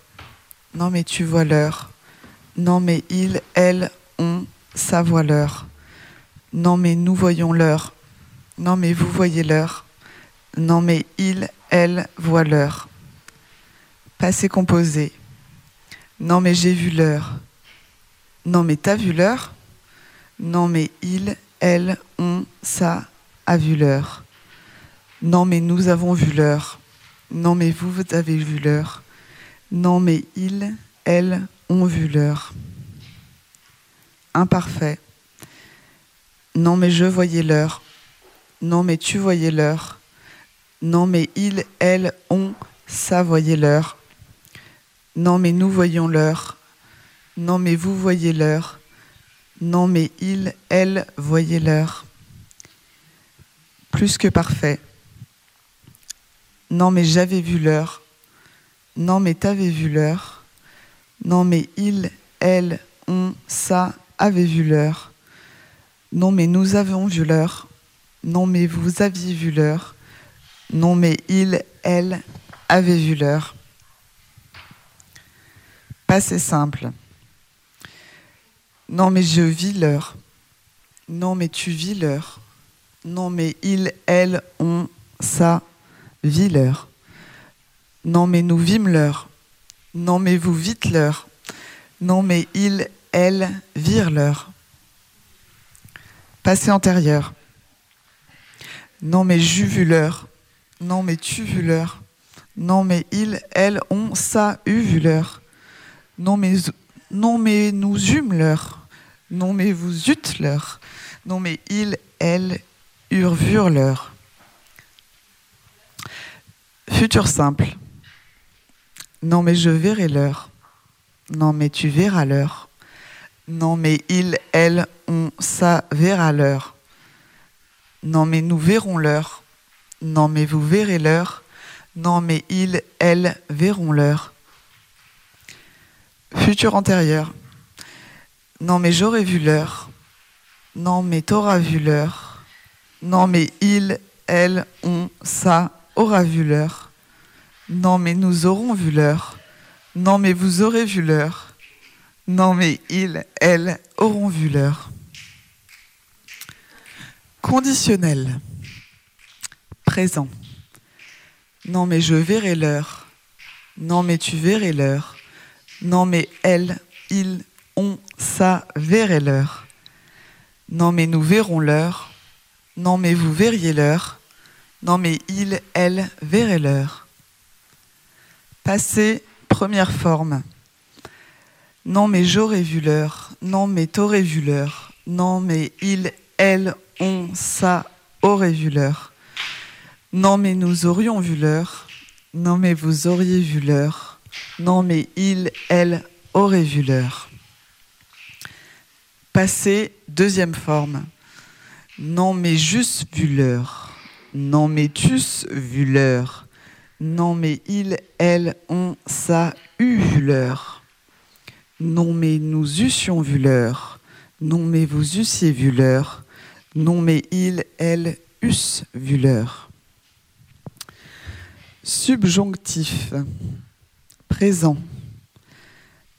Non mais tu vois l'heure. Non mais il, elle, on, ça voit l'heure. Non mais nous voyons l'heure. Non mais vous voyez l'heure. Non mais il, elle voit l'heure. Passé composé. Non mais j'ai vu l'heure. Non mais t'as vu l'heure? Non mais il, elle, on, ça a vu l'heure. Non mais nous avons vu l'heure. Non mais vous, vous avez vu l'heure. Non mais ils, elles ont vu l'heure. Imparfait. Non mais je voyais l'heure. Non mais tu voyais l'heure. Non mais ils, elles ont, ça voyait l'heure. Non mais nous voyons l'heure. Non mais vous voyez l'heure. Non mais ils, elles voyaient l'heure. Plus que parfait. Non mais j'avais vu l'heure. Non mais t'avais vu l'heure. Non mais il, elle, on, ça avait vu l'heure. Non mais nous avons vu l'heure. Non mais vous aviez vu l'heure. Non mais il, elle avait vu l'heure. Passé simple. Non mais je vis l'heure. Non mais tu vis l'heure. Non mais il, elle, on, ça l'heure. Non mais nous vîmes l'heure. Non mais vous vite l'heure. Non mais ils, elles virent l'heure. Passé antérieur. Non mais j'eus vu l'heure. Non mais tu vu l'heure. Non mais ils, elles ont ça eu vu l'heure. Non mais, non mais nous eûmes l'heure. Non mais vous eûtes l'heure. Non mais ils, elles eurent vu l'heure. Futur simple. Non mais je verrai l'heure. Non mais tu verras l'heure. Non mais il, elle, on, ça verra l'heure. Non mais nous verrons l'heure. Non mais vous verrez l'heure. Non mais il, elle verront l'heure. Futur antérieur. Non mais j'aurais vu l'heure. Non mais t'auras vu l'heure. Non mais il, elle, on, ça aura vu l'heure. Non, mais nous aurons vu l'heure. Non, mais vous aurez vu l'heure. Non, mais ils, elles auront vu l'heure. Conditionnel. Présent. Non, mais je verrai l'heure. Non, mais tu verrais l'heure. Non, mais elles, ils, on, ça verrait l'heure. Non, mais nous verrons l'heure. Non, mais vous verriez l'heure. Non, mais ils, elles verraient l'heure. Passé, première forme. Non, mais j'aurais vu l'heure. Non, mais t'aurais vu l'heure. Non, mais il, elle, on, ça aurait vu l'heure. Non, mais nous aurions vu l'heure. Non, mais vous auriez vu l'heure. Non, mais il, elle aurait vu l'heure. Passé, deuxième forme. Non, mais juste vu l'heure. Non, mais tous vu l'heure. Non mais ils, elles, ont, ça, eu l'heure. Non mais nous eussions vu l'heure. Non mais vous eussiez vu l'heure. Non mais ils, elles, eussent vu l'heure. Subjonctif. Présent.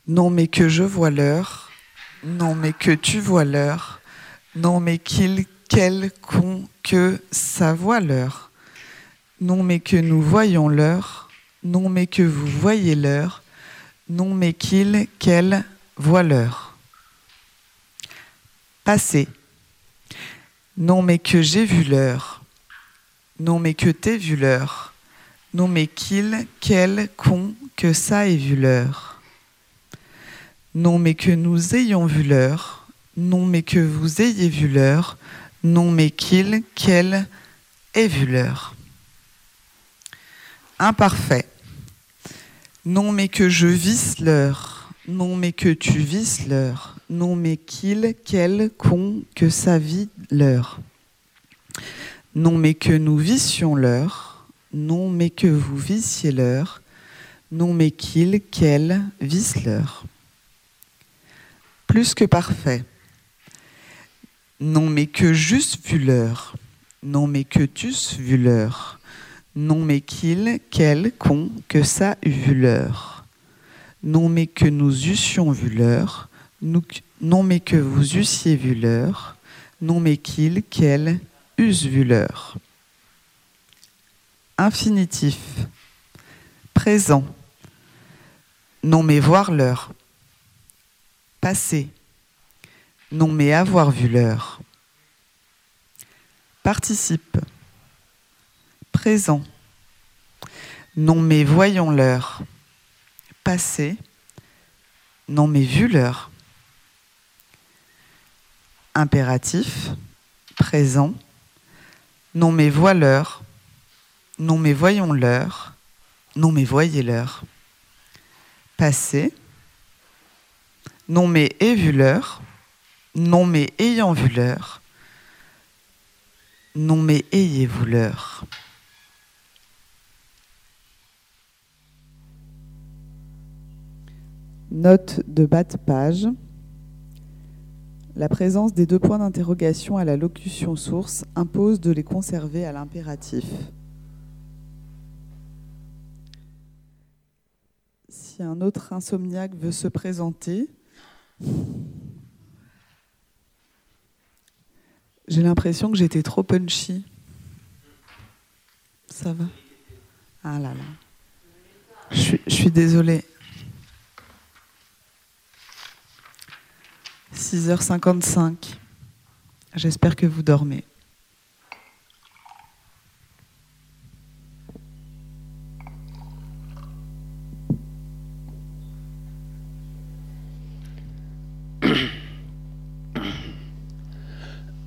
Non mais que je vois l'heure. Non mais que tu vois l'heure. Non mais qu'il, quel, con, ça voit l'heure non mais que nous voyons l'heure, non mais que vous voyez l'heure, non mais qu'il, qu'elle voit l'heure. Passé. Non mais que j'ai vu l'heure, non mais que t'es vu l'heure, non mais qu'il, qu'elle, qu'on, que ça ait vu l'heure. Non mais que nous ayons vu l'heure, non mais que vous ayez vu l'heure, non mais qu'il, qu'elle est vu l'heure. Imparfait. Non mais que je visse l'heure. Non mais que tu visses l'heure. Non mais qu'il, quel, con, que sa vie l'heure. Non mais que nous vissions l'heure. Non mais que vous vissiez l'heure. Non mais qu'il, quel, visse l'heure. Plus que parfait. Non mais que juste vu l'heure. Non mais que tu's vu l'heure. Non mais qu'il, quel, con, que ça eût vu l'heure. Non mais que nous eussions vu l'heure. Non mais que vous eussiez vu l'heure. Non mais qu'il, quel, eussent vu l'heure. Infinitif. Présent. Non mais voir l'heure. Passé. Non mais avoir vu l'heure. Participe. Présent. Non mais voyons l'heure. Passé. Non mais vu l'heure. Impératif. Présent. Non mais vois l'heure. Non mais voyons l'heure. Non mais voyez l'heure. Passé. Non mais ai vu l'heure. Non mais ayant vu l'heure. Non mais ayez-vous l'heure. Note de bas de page. La présence des deux points d'interrogation à la locution source impose de les conserver à l'impératif. Si un autre insomniaque veut se présenter, j'ai l'impression que j'étais trop punchy. Ça va Ah là là. Je suis, désolée. 6h55. J'espère que vous dormez.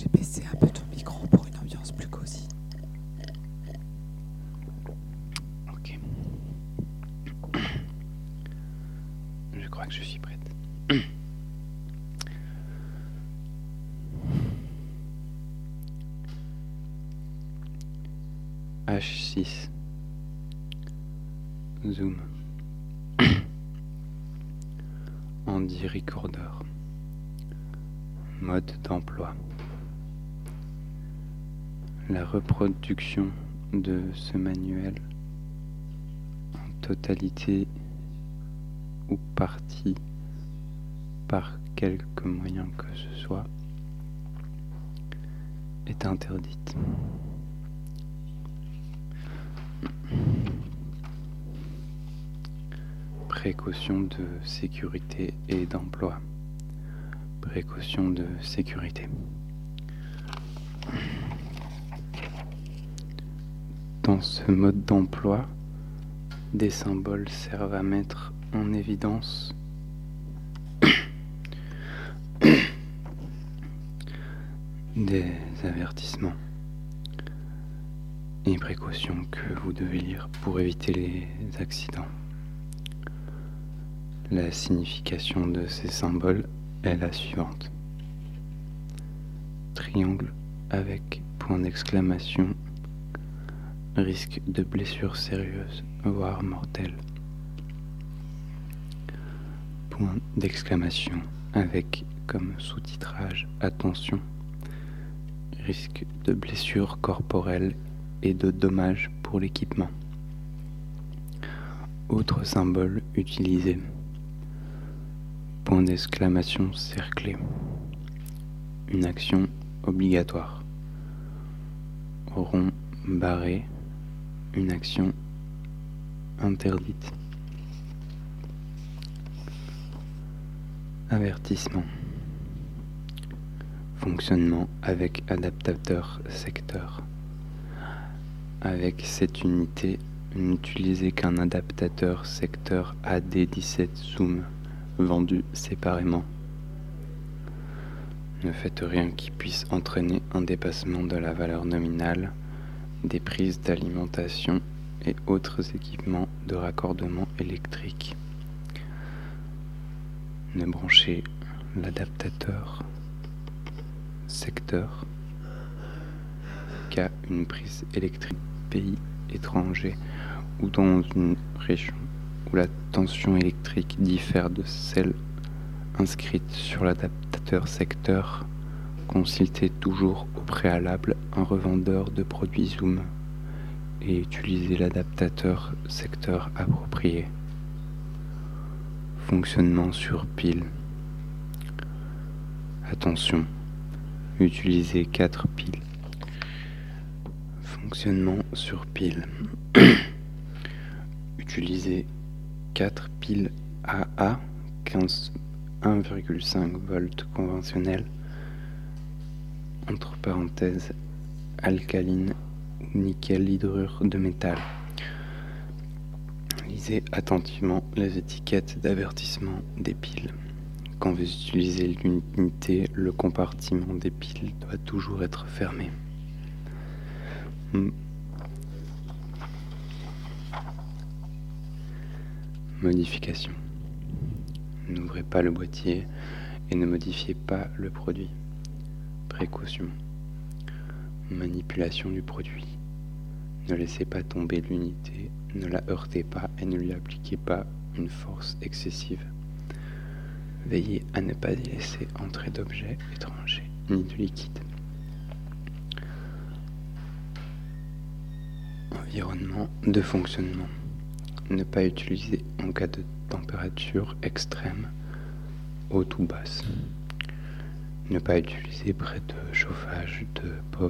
J'ai baissé un peu ton micro pour une ambiance plus cosy. Ok. Je crois que je suis prête. H6. Zoom. [COUGHS] Andy Recorder. Mode d'emploi reproduction de ce manuel en totalité ou partie par quelque moyen que ce soit est interdite. Précaution de sécurité et d'emploi. Précaution de sécurité. Dans ce mode d'emploi, des symboles servent à mettre en évidence [COUGHS] des avertissements et précautions que vous devez lire pour éviter les accidents. La signification de ces symboles est la suivante. Triangle avec point d'exclamation risque de blessures sérieuses, voire mortelles. point d'exclamation avec comme sous-titrage Attention, risque de blessures corporelles et de dommages pour l'équipement. Autre symbole utilisé. Point d'exclamation cerclé. Une action obligatoire. Rond barré. Une action interdite. Avertissement. Fonctionnement avec adaptateur secteur. Avec cette unité, n'utilisez qu'un adaptateur secteur AD17 Zoom vendu séparément. Ne faites rien qui puisse entraîner un dépassement de la valeur nominale des prises d'alimentation et autres équipements de raccordement électrique. Ne branchez l'adaptateur secteur qu'à une prise électrique pays étranger ou dans une région où la tension électrique diffère de celle inscrite sur l'adaptateur secteur, consultez toujours au préalable un revendeur de produits Zoom et utilisez l'adaptateur secteur approprié. Fonctionnement sur pile. Attention, utilisez 4 piles. Fonctionnement sur pile. [COUGHS] utilisez 4 piles AA 15 1,5 volts conventionnels entre parenthèses alcaline ou nickel hydrure de métal. Lisez attentivement les étiquettes d'avertissement des piles. Quand vous utilisez l'unité, le compartiment des piles doit toujours être fermé. Modification. N'ouvrez pas le boîtier et ne modifiez pas le produit. Précaution. Manipulation du produit. Ne laissez pas tomber l'unité ne la heurtez pas et ne lui appliquez pas une force excessive. Veillez à ne pas y laisser entrer d'objets étrangers ni de liquide. Environnement de fonctionnement. Ne pas utiliser en cas de température extrême, haute ou basse. Ne pas utiliser près de chauffage de, de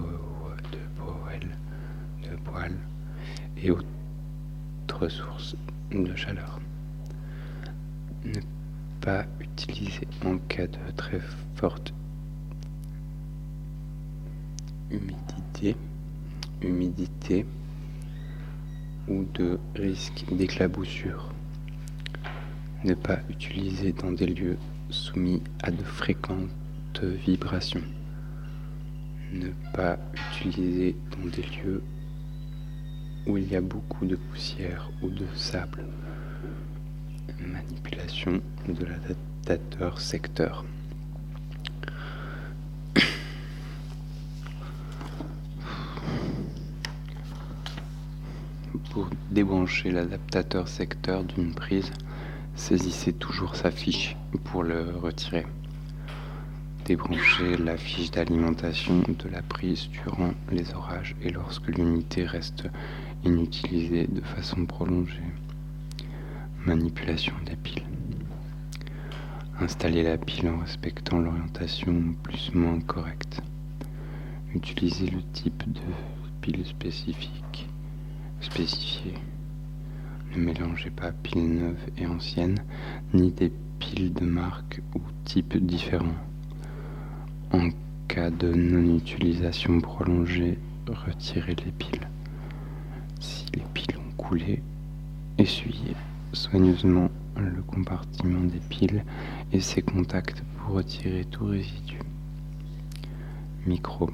poêle, de poêle et autres ressources de chaleur. Ne pas utiliser en cas de très forte humidité, humidité ou de risque d'éclaboussure. Ne pas utiliser dans des lieux soumis à de fréquentes vibrations. Ne pas utiliser dans des lieux où il y a beaucoup de poussière ou de sable. Manipulation de l'adaptateur secteur. Pour débrancher l'adaptateur secteur d'une prise, saisissez toujours sa fiche pour le retirer. Débranchez la fiche d'alimentation de la prise durant les orages et lorsque l'unité reste inutilisée de façon prolongée. Manipulation des piles. Installer la pile en respectant l'orientation plus ou moins correcte. Utiliser le type de pile spécifique spécifié. Ne mélangez pas piles neuves et anciennes, ni des piles de marque ou types différents. En cas de non-utilisation prolongée, retirez les piles. Si les piles ont coulé, essuyez soigneusement le compartiment des piles et ses contacts pour retirer tout résidu. Micro.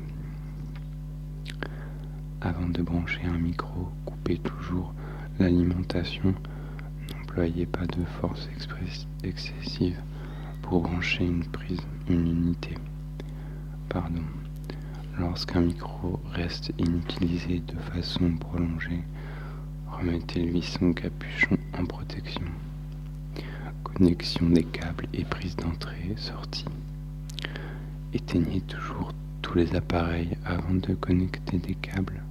Avant de brancher un micro, coupez toujours l'alimentation. N'employez pas de force excessive pour brancher une prise, une unité. Lorsqu'un micro reste inutilisé de façon prolongée, remettez-lui son capuchon en protection. connexion des câbles et prises d'entrée-sortie. Éteignez toujours tous les appareils avant de connecter des câbles.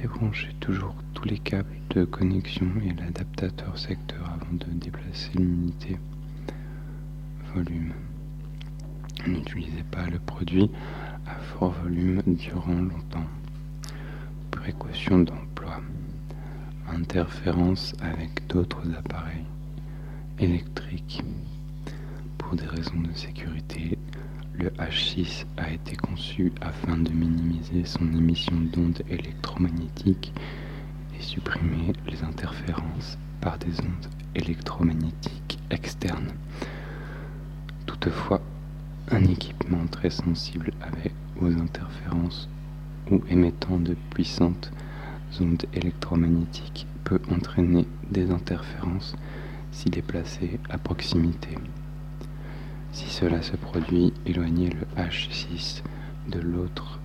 Débranchez toujours tous les câbles de connexion et l'adaptateur secteur avant de déplacer l'unité volume. N'utilisez pas le produit à fort volume durant longtemps. Précaution d'emploi. Interférence avec d'autres appareils électriques. Pour des raisons de sécurité, le H6 a été conçu afin de minimiser son émission d'ondes électromagnétiques et supprimer les interférences par des ondes électromagnétiques externes. Toutefois, un équipement très sensible aux interférences ou émettant de puissantes ondes électromagnétiques peut entraîner des interférences s'il est placé à proximité. Si cela se produit, éloignez le H6 de l'autre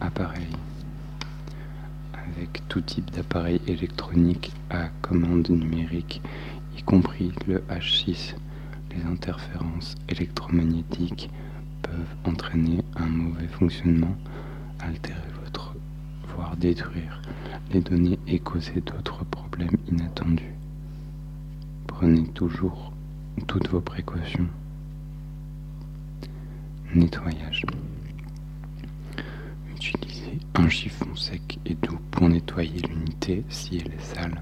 appareil. Avec tout type d'appareil électronique à commande numérique, y compris le H6, les interférences électromagnétiques peuvent entraîner un mauvais fonctionnement, altérer votre, voire détruire les données et causer d'autres problèmes inattendus. Prenez toujours toutes vos précautions. Nettoyage. Utilisez un chiffon sec et doux pour nettoyer l'unité si elle est sale.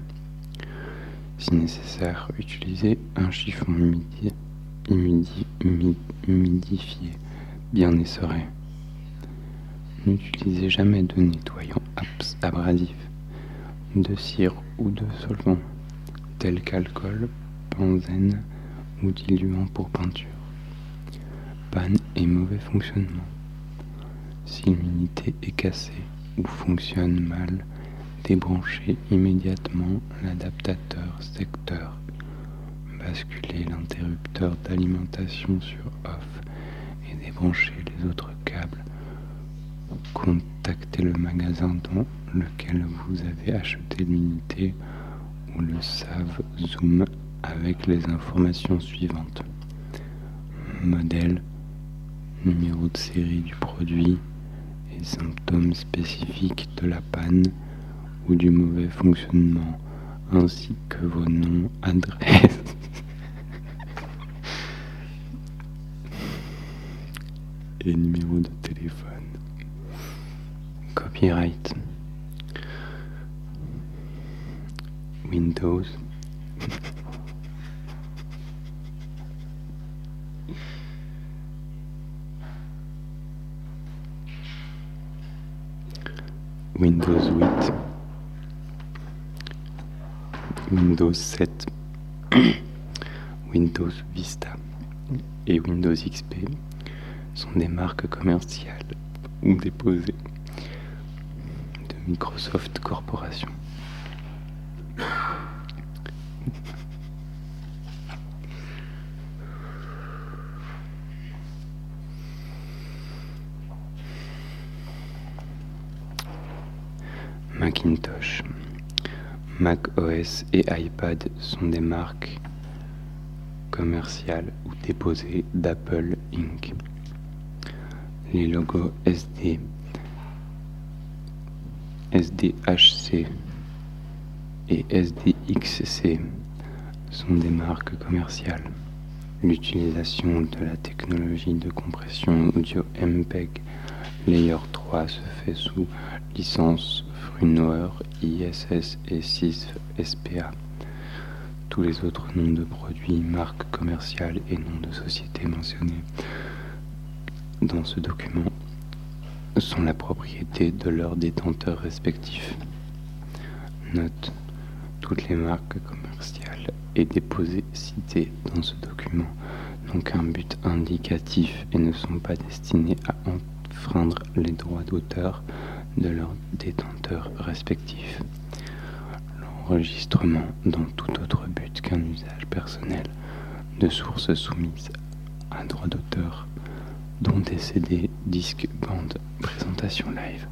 Si nécessaire, utilisez un chiffon humidifié, bien essoré. N'utilisez jamais de nettoyant abrasif, de cire ou de solvant, tel qu'alcool, benzène ou diluant pour peinture panne et mauvais fonctionnement. Si l'unité est cassée ou fonctionne mal, débranchez immédiatement l'adaptateur secteur. Basculez l'interrupteur d'alimentation sur off et débranchez les autres câbles. Contactez le magasin dans lequel vous avez acheté l'unité ou le SAV Zoom avec les informations suivantes. Modèle numéro de série du produit et symptômes spécifiques de la panne ou du mauvais fonctionnement, ainsi que vos noms, adresses. Et numéros de téléphone. Copyright. Windows. Windows 8, Windows 7, [COUGHS] Windows Vista et Windows XP sont des marques commerciales ou déposées de Microsoft Corporation. Et iPad sont des marques commerciales ou déposées d'Apple Inc. Les logos SD, SDHC et SDXC sont des marques commerciales. L'utilisation de la technologie de compression audio MPEG Layer 3 se fait sous licence Frunauer, ISS et 6 SPA. Tous les autres noms de produits, marques commerciales et noms de sociétés mentionnés dans ce document sont la propriété de leurs détenteurs respectifs. Note, toutes les marques commerciales et déposées citées dans ce document n'ont qu'un but indicatif et ne sont pas destinées à enfreindre les droits d'auteur de leurs détenteurs respectifs. L'enregistrement dans tout autre but qu'un usage personnel de sources soumises à droit d'auteur, dont des CD, disques, bandes, présentations live,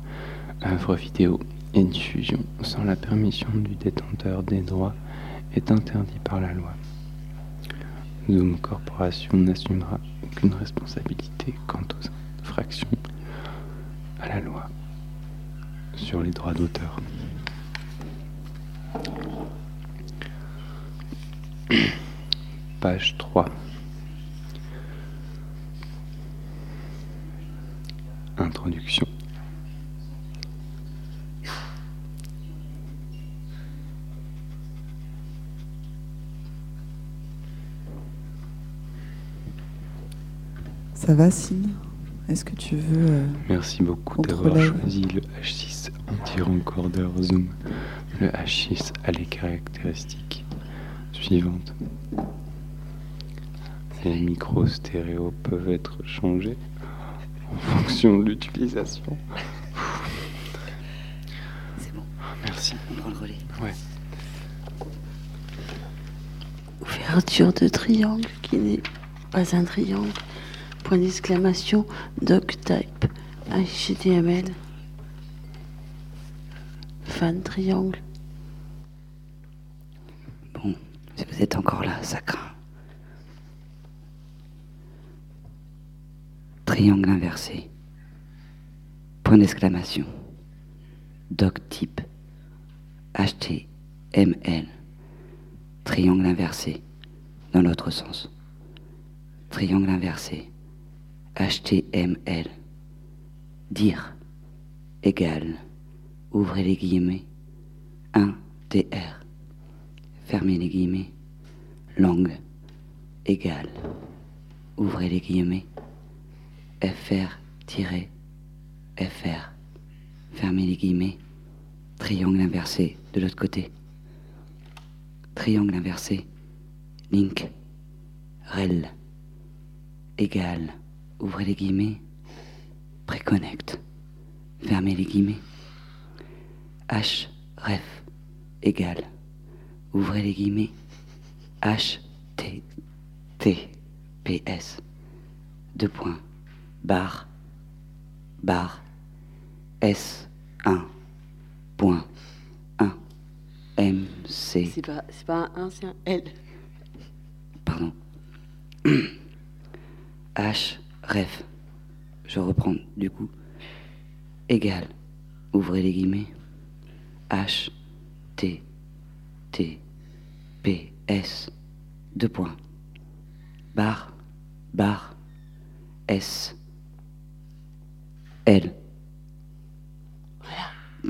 œuvres vidéo et diffusion sans la permission du détenteur des droits est interdit par la loi. Zoom Corporation n'assumera aucune responsabilité quant aux infractions à la loi sur les droits d'auteur. Page 3. Introduction. Ça va, Sine? Est-ce que tu veux. Euh, Merci beaucoup d'avoir choisi le H6 anti-recorder Zoom. Le H6 a les caractéristiques suivantes. Les micros stéréo peuvent être changés en [LAUGHS] fonction de l'utilisation. C'est bon. Merci. On prend le relais. Ouais. Ouverture de triangle qui n'est pas un triangle point d'exclamation, doctype, HTML, fan triangle. Bon, si vous êtes encore là, ça craint. Triangle inversé, point d'exclamation, doctype, HTML, triangle inversé, dans l'autre sens. Triangle inversé, HTML. Dire égale, ouvrez les guillemets, 1 TR. Fermez les guillemets. Langue égale, ouvrez les guillemets, FR-FR. Fermez les guillemets. Triangle inversé de l'autre côté. Triangle inversé. Link. Rel. Égale ouvrez les guillemets, préconnecte, fermez les guillemets, H, ref, égale, ouvrez les guillemets, H, T, T, P, S, deux points, barre, barre, S, 1, point, 1, M, C. C'est pas, pas un 1, c'est un L. Pardon. [CLEARS THROAT] H, Ref, je reprends du coup, égal, ouvrez les guillemets, H, T, T, P, S, deux points, barre, barre, S, L,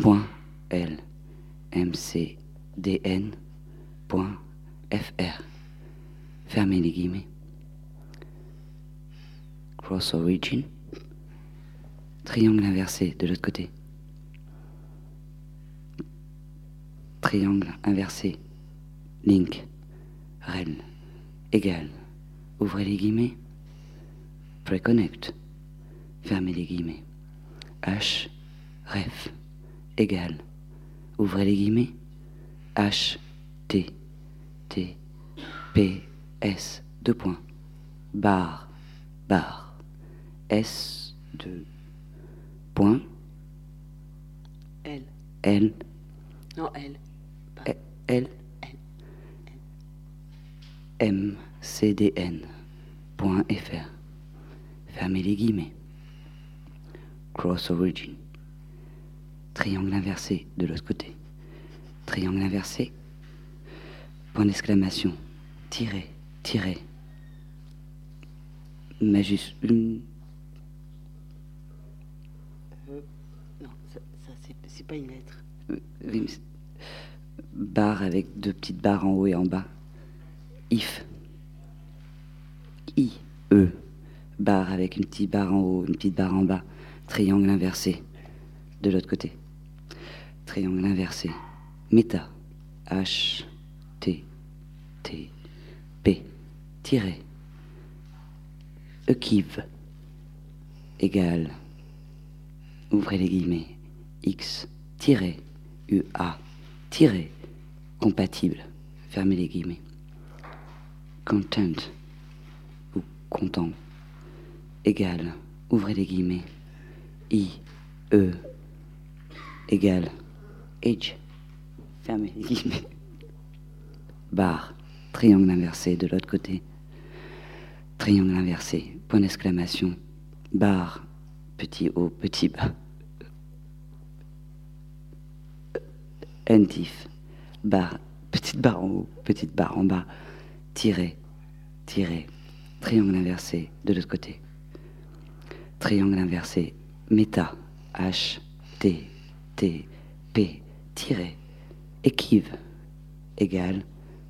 point, L, M, C, D, N, point, F, R. Fermez les guillemets origin, triangle inversé de l'autre côté, triangle inversé, link, rel, égal, ouvrez les guillemets, preconnect, fermez les guillemets, h, ref, égal, ouvrez les guillemets, h, t, t, p, s, deux points, barre, barre. S de point L. L. Non, L. Pas. L. M. C. D. N. Point FR. Fermez les guillemets. Cross origin. Triangle inversé de l'autre côté. Triangle inversé. Point d'exclamation. Tiré. Tiré. Majuscule pas une lettre. barre avec deux petites barres en haut et en bas. If. I. E. Barre avec une petite barre en haut, une petite barre en bas. Triangle inversé. De l'autre côté. Triangle inversé. Méta. H. T. T. P. Tiré. Equive. Égal. Ouvrez les guillemets. X UA, compatible, fermez les guillemets. Content, ou content, égal, ouvrez les guillemets. I, E, égal, H, fermez les guillemets. Barre, triangle inversé de l'autre côté. triangle inversé, point d'exclamation, barre, petit haut, petit bas, endif, barre, petite barre en haut, petite barre en bas, tiré, tiré, triangle inversé de l'autre côté. Triangle inversé, méta, H, T, T, P, tiré, équive, égal,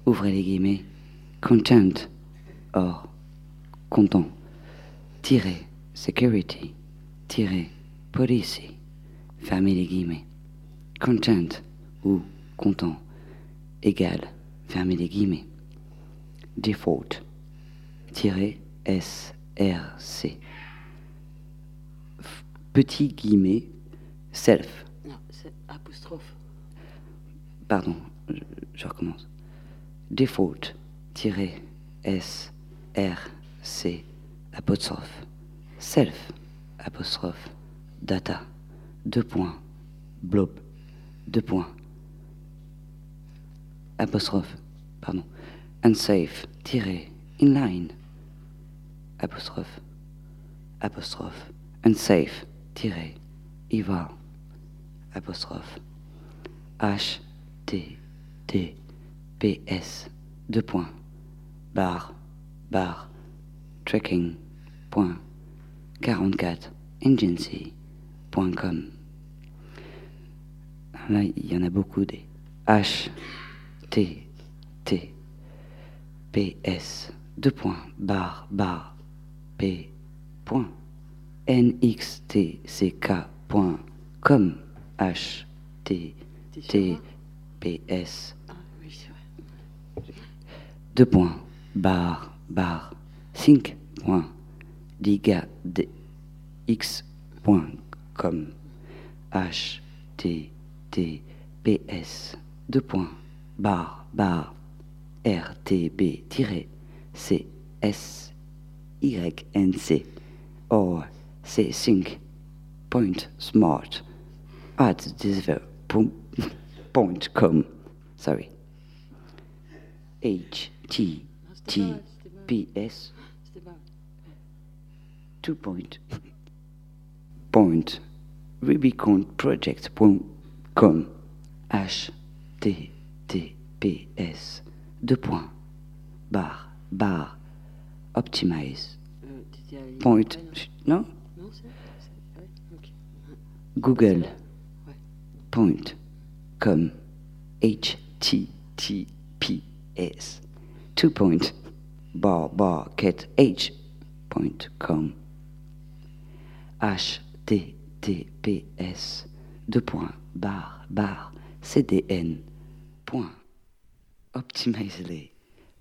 ouvrez les guillemets, content, or, content, tiré, security, tiré, policy, fermez les guillemets, content ou content, égal, fermez les guillemets, default, tiré, S, R, C, petit guillemet, self. Non, c'est apostrophe. Pardon, je, recommence. Default, tiré, S, R, C, apostrophe. Self, apostrophe. Data, deux points. Blob, deux points. Apostrophe, pardon. Unsafe, tiré, inline. Apostrophe. Apostrophe. Unsafe, tiré, Iva, apostrophe, H, T, T, P, S, deux points, barre, barre, tracking, point, 44, agency, point com. Là, il y en a beaucoup des H, T, T, P, S, deux points, barre, barre, P, point nxtck.com h t t p s. Deux points bar bar sync point liga x.com h t t p s. Deux points bar bar rtb c s y n c. Or say sync point smart at point com. Sorry. H t t p s. Two point. Point rubicon project com. H t t p s. Deux points. Bar bar optimize. Point non? Google. Point com. Https two point bar bar cat h. Point com. Https deux points. Bar bar cdn point. Optimizely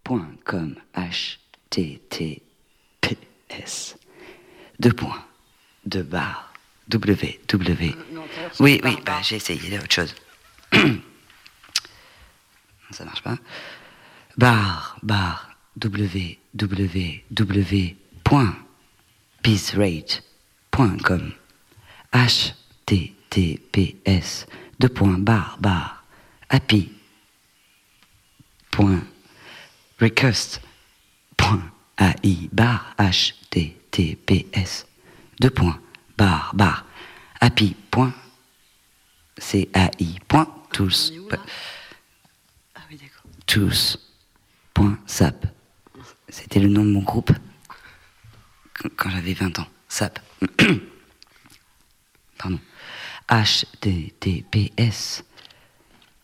point com https deux points. Deux barres W, W. oui, oui, bah, j'ai essayé autre chose. Ça marche pas. Bar, bar, W, W, W, point, peacerate.com. H, T, T, P, S, deux points, bar, bar, [COUGHS] happy, point, request, point, AI, bar, H, T, T, P, S, deux points, bar, bar, happy, point, C-A-I, point, tous. Ah oui, d'accord. Tous, point, sap. C'était le nom de mon groupe quand j'avais 20 ans. SAP. [COUGHS] Pardon. H-T-T-P-S.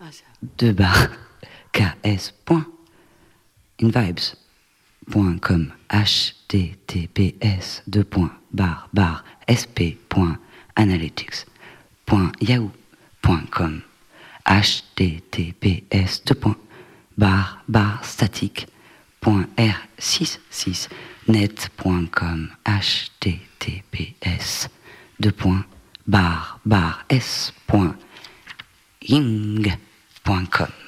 Ah, deux barres. K-S. Point. Invibes.com. H-T-T-P-S. Deux points. Barre, barre sp.analytics.yahoo.com https bar bar statique.r66 net.com https bar bar s.ing.com https bar bar k.r 66net.com https deux points bar bar browser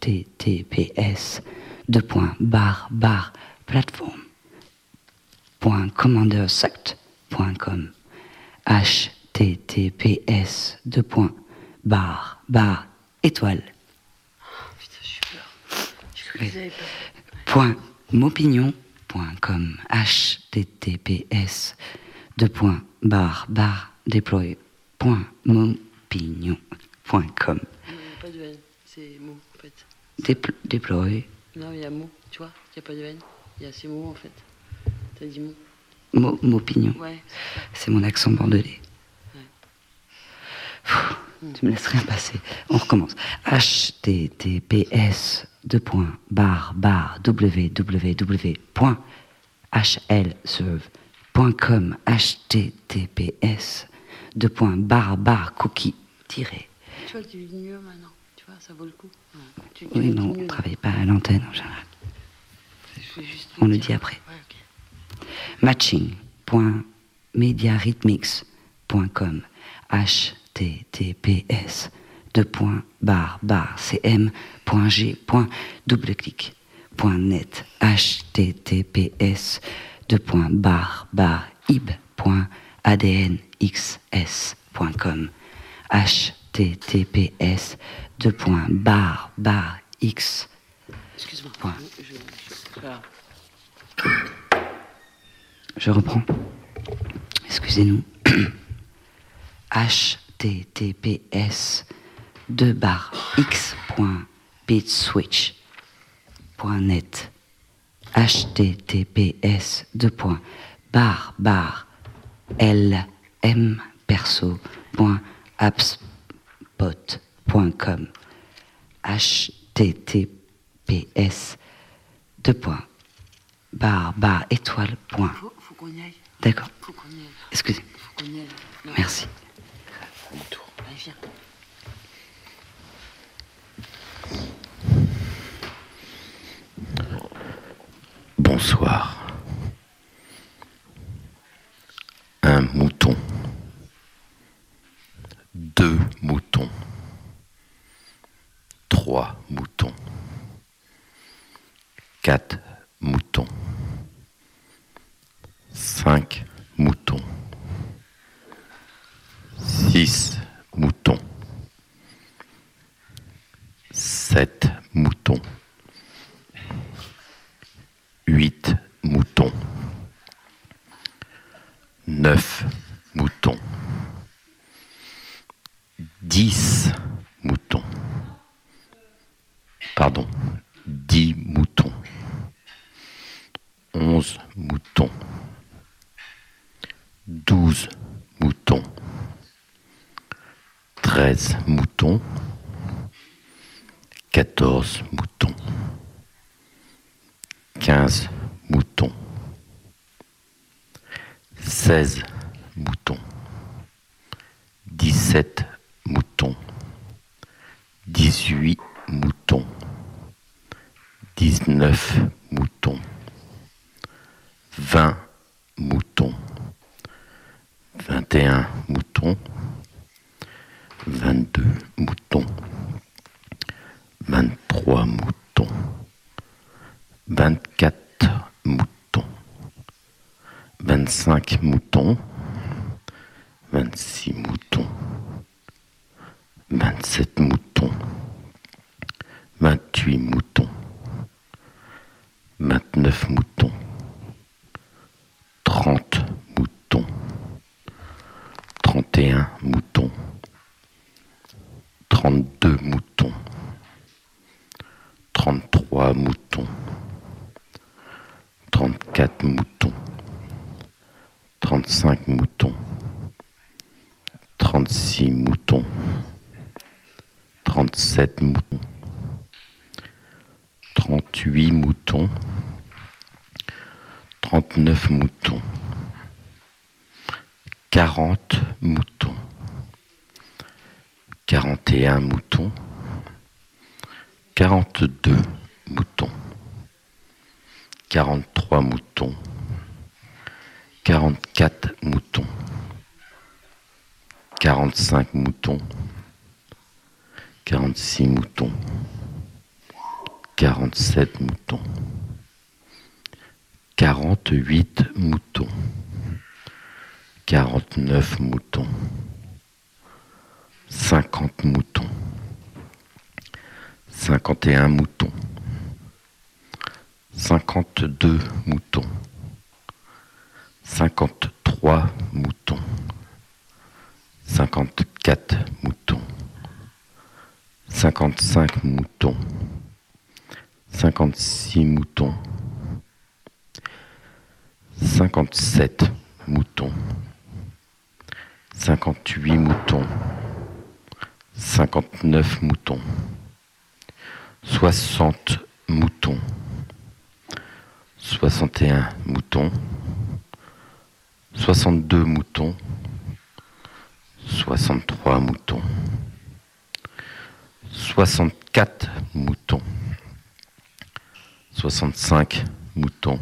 https de point barre barre plateforme point commandersect.com https de point barre barre étoile point mopignon.com https de point barre barre déployer point mopignon.com pas de haine, c'est mot en fait. déployer. Non, il y a mot, tu vois, il n'y a pas de haine. Il y a ces mots en fait. T'as dit mot. Mot, mopignon. Ouais. C'est mon accent bordelais. tu me laisses rien passer. On recommence. https deux points barre barre www.hlserve.com https deux points barre barre cookie tiré. Tu vois que tu dis mieux maintenant. Tu vois, ça vaut le coup. oui, non, on ne travaille pas à l'antenne en général. On le dit après. Ouais, okay. Matching.mediarhythmics.com https deux points barre barre cm.g double clic net. Https deux points barre barre ib.adnxs.com https deux points barre barre x Excuse-moi. Je, je reprends. Excusez-nous. [COUGHS] https 2 bar x.bitswitch.net https 2 bar bar https 2 bar bar étoile point. Faut, faut qu'on y aille. D'accord. Faut qu'on y aille. Excusez. Faut qu'on y aille. Non. Merci. Allez, viens. Bonsoir. Un mouton. Deux moutons. Trois moutons. Quatre moutons. Cinq moutons. Six moutons. Sept moutons. Huit moutons. Neuf moutons. Dix moutons. Pardon, dix moutons. Onze moutons. Douze moutons. Treize moutons. Quatorze moutons. Quinze moutons. Seize moutons. Dix-sept moutons. Dix-huit moutons. Dix-neuf moutons. Vingt moutons. Vingt et un moutons. Vingt-deux moutons. Vingt-trois moutons. Vingt-quatre moutons. Vingt-cinq moutons. 64 moutons. 65 moutons.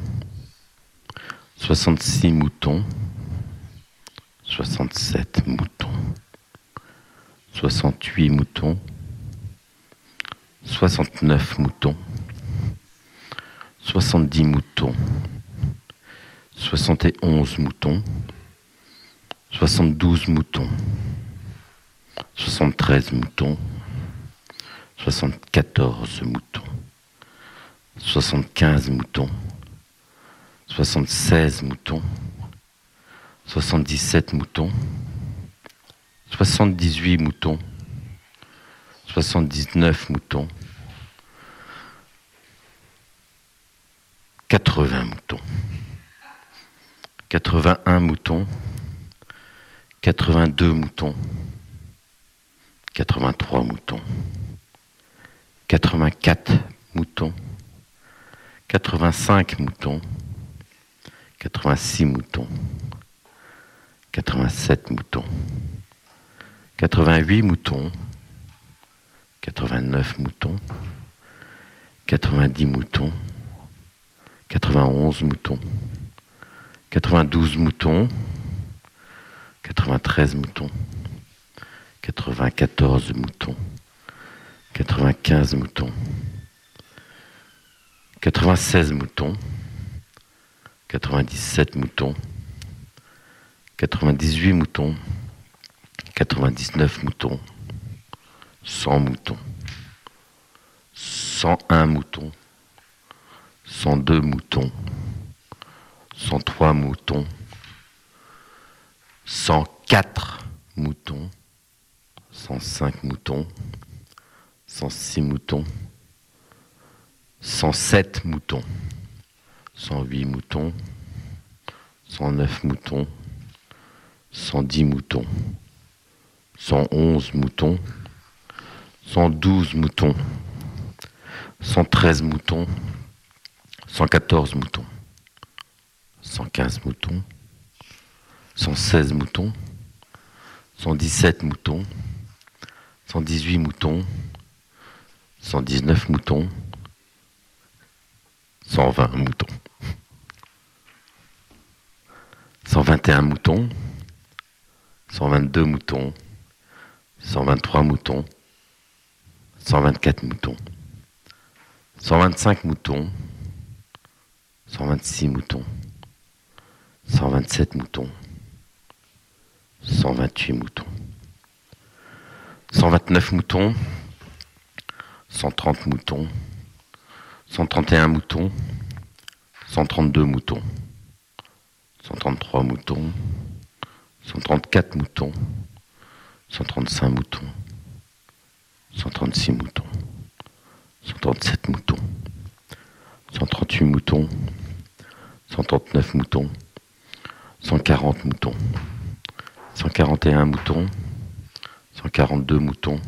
66 moutons. 67 moutons. 68 moutons. 69 moutons. 70 moutons. 71 moutons. 72 moutons. 73 moutons soixante-quatorze moutons, soixante-quinze moutons, soixante-seize moutons, soixante-dix-sept moutons, soixante-dix-huit moutons, soixante-dix-neuf moutons, quatre-vingts moutons, quatre-vingt-un moutons, quatre-vingt-deux moutons, quatre-vingt-trois moutons, quatre-vingt-quatre moutons, quatre-vingt-cinq moutons, quatre-vingt-six moutons, quatre-vingt-sept moutons, quatre-vingt-huit moutons, quatre-vingt-neuf moutons, quatre-vingt-dix moutons, quatre-vingt-onze moutons, quatre-vingt-douze moutons, quatre-vingt-treize moutons, quatre-vingt-quatorze moutons, quatre-vingt-quinze moutons, quatre-vingt-seize moutons, quatre-vingt-dix-sept moutons, quatre-vingt-dix-huit moutons, quatre-vingt-dix-neuf moutons, cent moutons, cent un moutons, cent deux moutons, cent trois moutons, cent quatre moutons, cent cinq moutons, cent six moutons, cent sept moutons, cent huit moutons, cent neuf moutons, cent dix moutons, cent onze moutons, cent douze moutons, cent treize moutons, cent quatorze moutons, cent quinze moutons, cent seize moutons, cent dix-sept moutons, cent dix-huit moutons, cent dix-neuf moutons, cent vingt moutons, cent vingt et un moutons, cent vingt-deux moutons, cent vingt-trois moutons, cent vingt-quatre moutons, cent vingt-cinq moutons, cent vingt-six moutons, cent vingt-sept moutons, cent vingt-huit moutons, cent vingt-neuf moutons, cent trente moutons, cent trente et un moutons, cent trente-deux moutons, cent trente-trois moutons, cent trente-quatre moutons, cent trente-cinq moutons, cent trente-six moutons, cent trente-sept moutons, cent trente-huit moutons, cent trente-neuf moutons, cent quarante moutons, cent quarante et un moutons, cent quarante-deux moutons,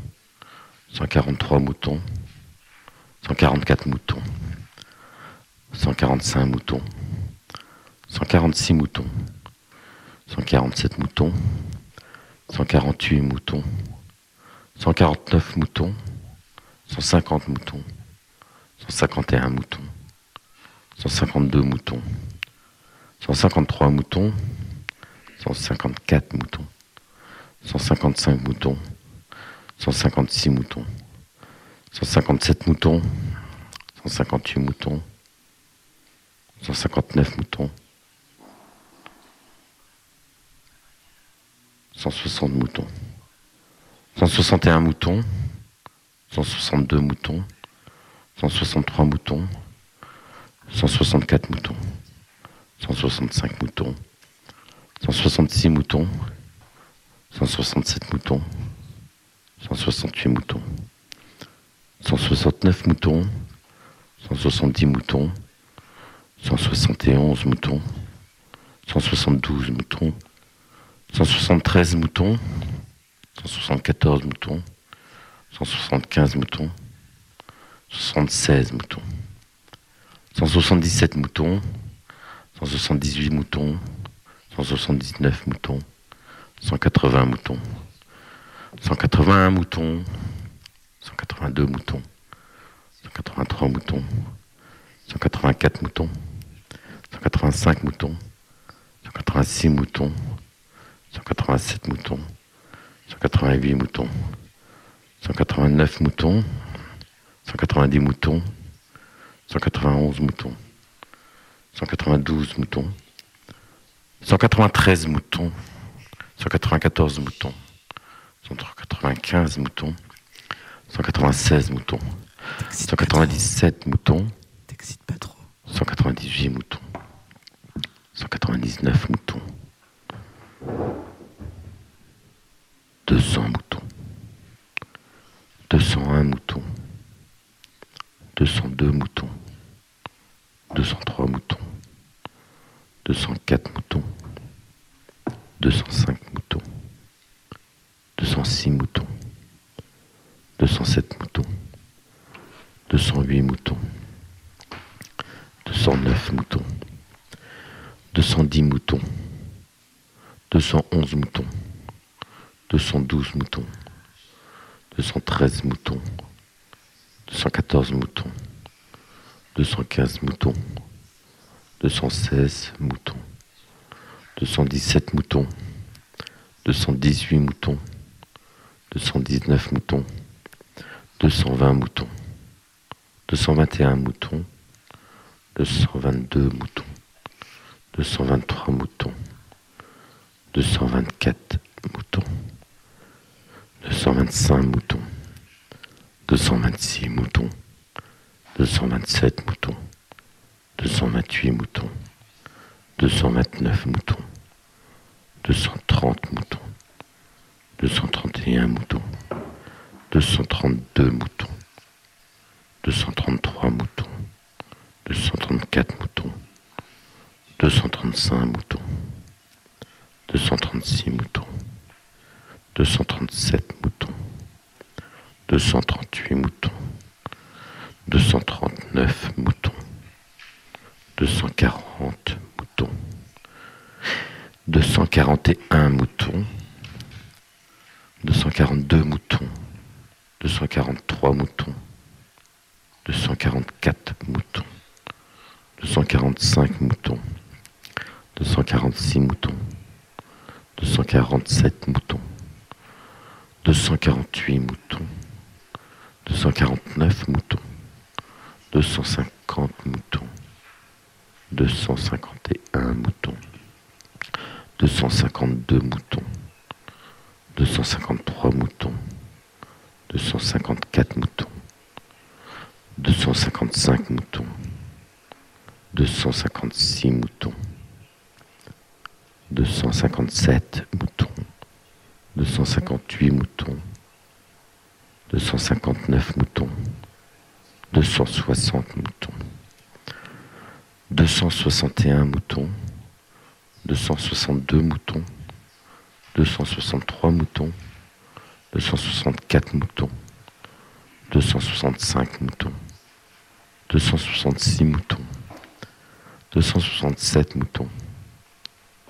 cent quarante-trois moutons, cent quarante-quatre moutons, cent quarante-cinq moutons, cent quarante-six moutons, cent quarante-sept moutons, cent quarante-huit moutons, cent quarante-neuf moutons, cent cinquante moutons, cent cinquante et un moutons, cent cinquante-deux moutons, 153 moutons, 154 moutons, 155 moutons, 156 moutons, 157 moutons, 158 moutons, 159 moutons, 160 moutons, 161 moutons, 162 moutons, 163 moutons, 164 moutons, 165 moutons, 166 moutons, 167 moutons, 168 moutons, 169 moutons, 170 moutons, 171 moutons, 172 moutons, 173 moutons, 174 moutons, 175 moutons, 76 moutons, 177 moutons, 178 moutons, 179 moutons, 180 moutons, 181 moutons, 182 moutons, 183 moutons, 184 moutons, 185 moutons, 186 moutons, 187 moutons, 188 moutons, 189 moutons, 190 moutons, 191 moutons, 192 moutons, 193 moutons, 194 moutons, 195 moutons, 196 moutons, 197 moutons, 198 moutons, 199 moutons, 200 moutons, 201 moutons, 202 moutons, 203 moutons, 204 moutons, 205 moutons, 206 moutons, 207 moutons, 208 moutons, 209 moutons, 210 moutons, 211 moutons, 212 moutons, 213 moutons, 214 moutons, 215 moutons, 216 moutons, 217 moutons, 218 moutons, 219 moutons, 220 moutons, 221 moutons, 222 moutons, 223 moutons, 224 moutons, 225 moutons, 226 moutons, 227 moutons, 228 moutons, 229 moutons, 230 moutons, 231 moutons, 232 moutons, 233 moutons, 234 moutons, 235 moutons, 236 moutons, 237 moutons, 238 moutons, 239 moutons, 240 moutons, 241 moutons, 242 moutons, 243 moutons, 244 moutons, 245 moutons, 246 moutons, 247 moutons, 248 moutons, 249 moutons, 250 moutons, 251 moutons, 252 moutons, 253 moutons, 254 moutons, 255 moutons, 256 moutons, 257 moutons, 258 moutons, 259 moutons, 260 moutons, 261 moutons, 262 moutons, 263 moutons, 264 moutons, 265 moutons, 266 moutons, 267 moutons,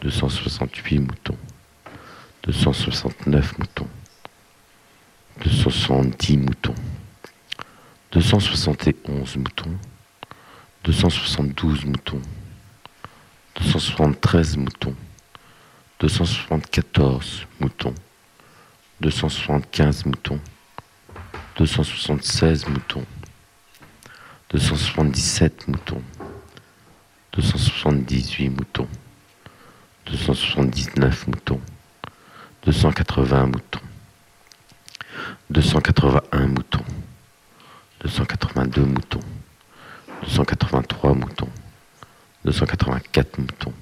268 moutons, 269 moutons, 270 moutons, 271 moutons, 272 moutons, 273 moutons, 274 moutons, 275 moutons, 276 moutons, 277 moutons, 278 moutons, 279 moutons, 280 moutons, 281 moutons, 282 moutons, 283 moutons, 284 moutons,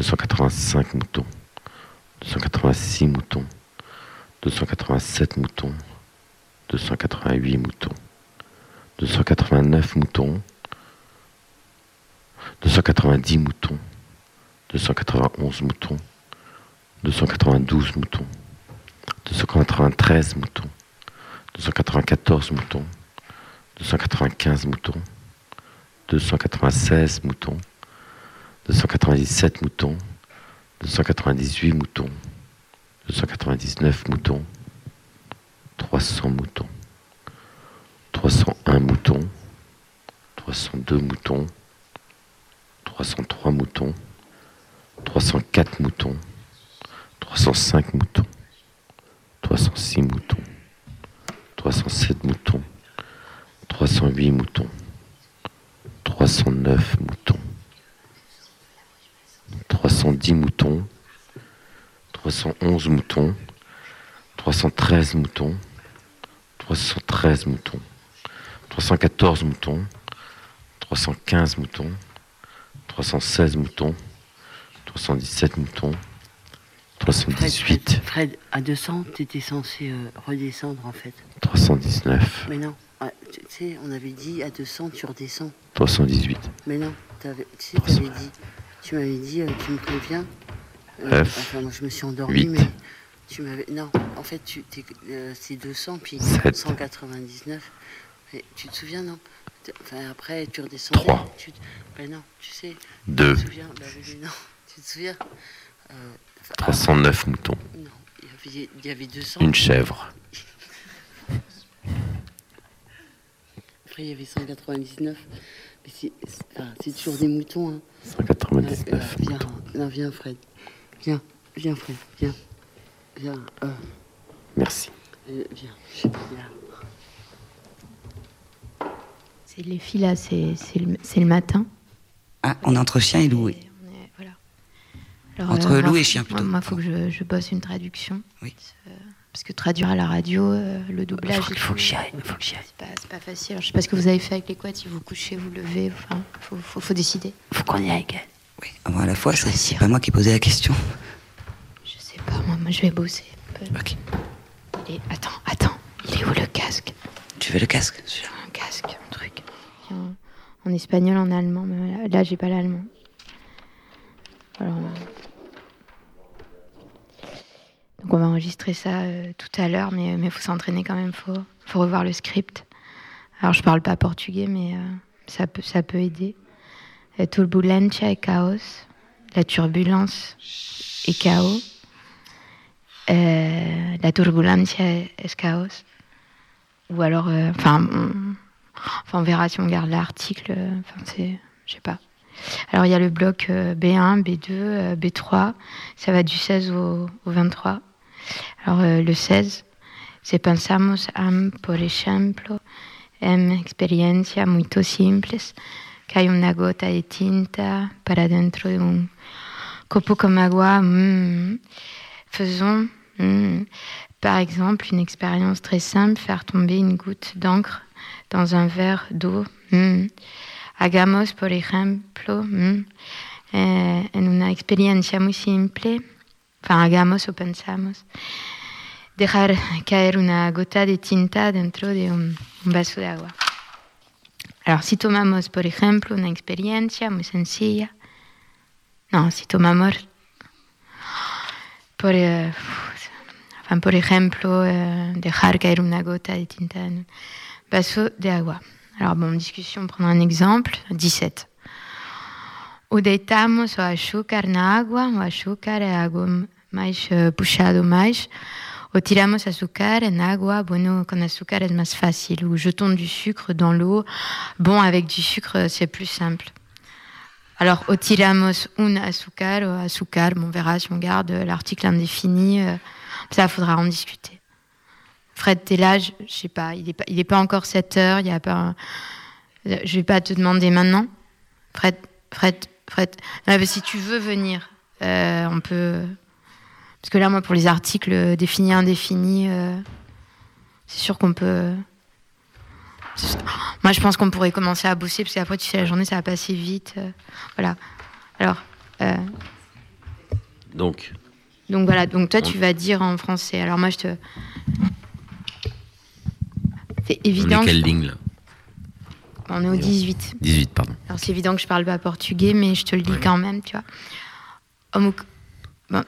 285 moutons, 286 moutons, 287 moutons, 288 moutons, 289 moutons, 290 moutons, 291 moutons, 292 moutons, 293 moutons, 294 moutons, 295 moutons, 296 moutons, 297 moutons, 298 moutons, 299 moutons, 300 moutons, 301 moutons, 302 moutons, 303 moutons, 304 moutons, 305 moutons, 306 moutons, 307 moutons, 308 moutons, 309 moutons, 310 moutons, 311 moutons, 313 moutons, 313 moutons, 314 moutons, 315 moutons, 316 moutons, 317 moutons, 318. Fred, à 200, tu étais censé euh, redescendre en fait. 319. Mais non, ah, tu sais, on avait dit à 200, tu redescends. 318. Mais non, avais, tu sais, avais dit, tu m'avais dit, euh, tu me préviens. Euh, enfin, moi je me suis endormi, mais tu m'avais. Non, en fait, tu, c'est 200, puis 199. tu te souviens, non? Enfin, après, tu redescends. 3. Ben non, tu sais. 2. Tu te souviens? Ben, non, tu te souviens? 309 moutons. Non, il y, avait, il y avait 200. Une chèvre. Après, il y avait 199. Mais c'est, toujours des moutons. Hein. 199 euh, viens, moutons. Non, viens, Fred. Viens, viens, Fred. Viens. Viens. Euh. Merci. Euh, viens, viens. C'est les filles là, c'est, c'est, le, c'est le matin. Ah, on est entre chien et loup. Oui. Entre euh, loup et chien plutôt. Moi, il faut que je, je, bosse une traduction. Oui. Euh, parce que traduire à la radio, euh, le doublage. Il faut, que j'y aille. C'est pas, pas, facile. Alors, je sais pas ce que vous avez fait avec les quads, si vous couchez, vous levez. Enfin, faut, faut, faut décider. Faut qu'on y aille, Oui, à la fois, c'est pas moi qui ai posé la question. Je sais pas, moi, moi je vais bosser. Ok. Et, attends, attends, il est où le casque? Tu veux le casque? Un casque, un truc. En, en espagnol, en allemand, mais là, j'ai pas l'allemand. Alors. Donc on va enregistrer ça euh, tout à l'heure, mais il faut s'entraîner quand même, faut, faut, revoir le script. Alors je parle pas portugais, mais euh, ça, peut, ça peut aider. Turbulencia chaos, la turbulence et chaos. Euh, la turbulencia est chaos. Ou alors, enfin, on, verra si on garde l'article. Enfin, c'est, je sais pas. Alors il y a le bloc B1, B2, B3, ça va du 16 au, au 23. Alors euh, le 16, si pensamos en, por ejemplo, en experiencias muy simples, que hay una gota de tinta para dentro de un copo comme agua, mm, faisons mm, par exemple une expérience très simple, faire tomber une goutte d'encre dans un verre d'eau. Mm. Hagamos, por ejemplo, eh, en una experiencia muy simple, enfin hagamos o pensamos, dejar caer una gota de tinta dentro de un, un vaso de agua. Alors, si tomamos, por ejemplo, una experiencia muy sencilla, no, si tomamos, por, eh, enfin, por ejemplo, eh, dejar caer una gota de tinta en un vaso de agua. Alors, bon, discussion, prendre un exemple, 17. Deitamos o açúcar na água, o açúcar é algo mais uh, puxado mais. Ou tiramos açúcar en agua, bueno, con azúcar est más facile. Ou jetons du sucre dans l'eau. Bon, avec du sucre, c'est plus simple. Alors, au tiramos un azúcar, ou azúcar, on verra si on garde l'article indéfini. Euh, ça, faudra en discuter. Fred, t'es là, je, sais pas, il n'est pas, il pas encore 7 heures, il y a pas. Je vais pas te demander maintenant. Fred, Fred, Fred. si tu veux venir, euh, on peut. Parce que là, moi, pour les articles définis, indéfinis, euh, c'est sûr qu'on peut. Moi, je pense qu'on pourrait commencer à bosser, parce qu'après, tu sais, la journée, ça va passer vite. Euh, voilà. Alors. donc. Donc voilà, donc toi, tu vas dire en français. Alors moi, je te. C'est évident. On est quelle ligne, là? On est au 18. 18, pardon. Alors c'est évident que je parle pas portugais, mais je te le dis quand même, tu vois.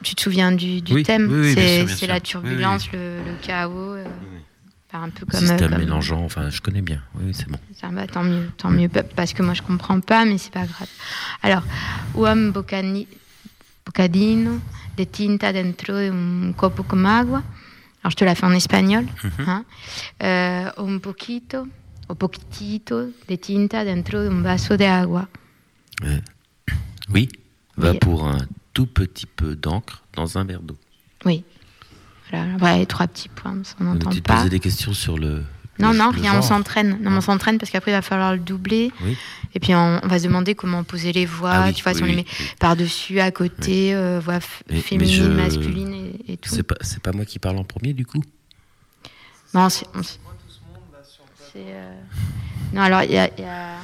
tu te souviens du, thème C'est la turbulence, le, chaos. Euh, un peu comme. Système mélangeant, enfin, je connais bien. Oui, c'est bon. Ça va, tant mieux, tant mieux, parce que moi je comprends pas, mais c'est pas grave. Alors, uam bocadino de tinta dentro de un copo con agua. Alors je te la fais en espagnol. Mhm. hein. euh, un poquito o poquitito de tinta dentro de un vaso de agua. Euh, oui, va pour un tout petit peu d'encre dans un verre d'eau. Oui. Voilà, trois petits points, on n'entend pas. Tu posais des questions sur le. Non, non, rien, on s'entraîne. Non, on s'entraîne parce qu'après, il va falloir le doubler. Oui. Et puis, on, va se demander comment poser les voix. Ah tu vois, si on les met par-dessus, à côté, euh, voix féminine, masculine et, tout. C'est pas, pas moi qui parle en premier, du coup? Non, c'est. Euh, non, alors il y a, y a,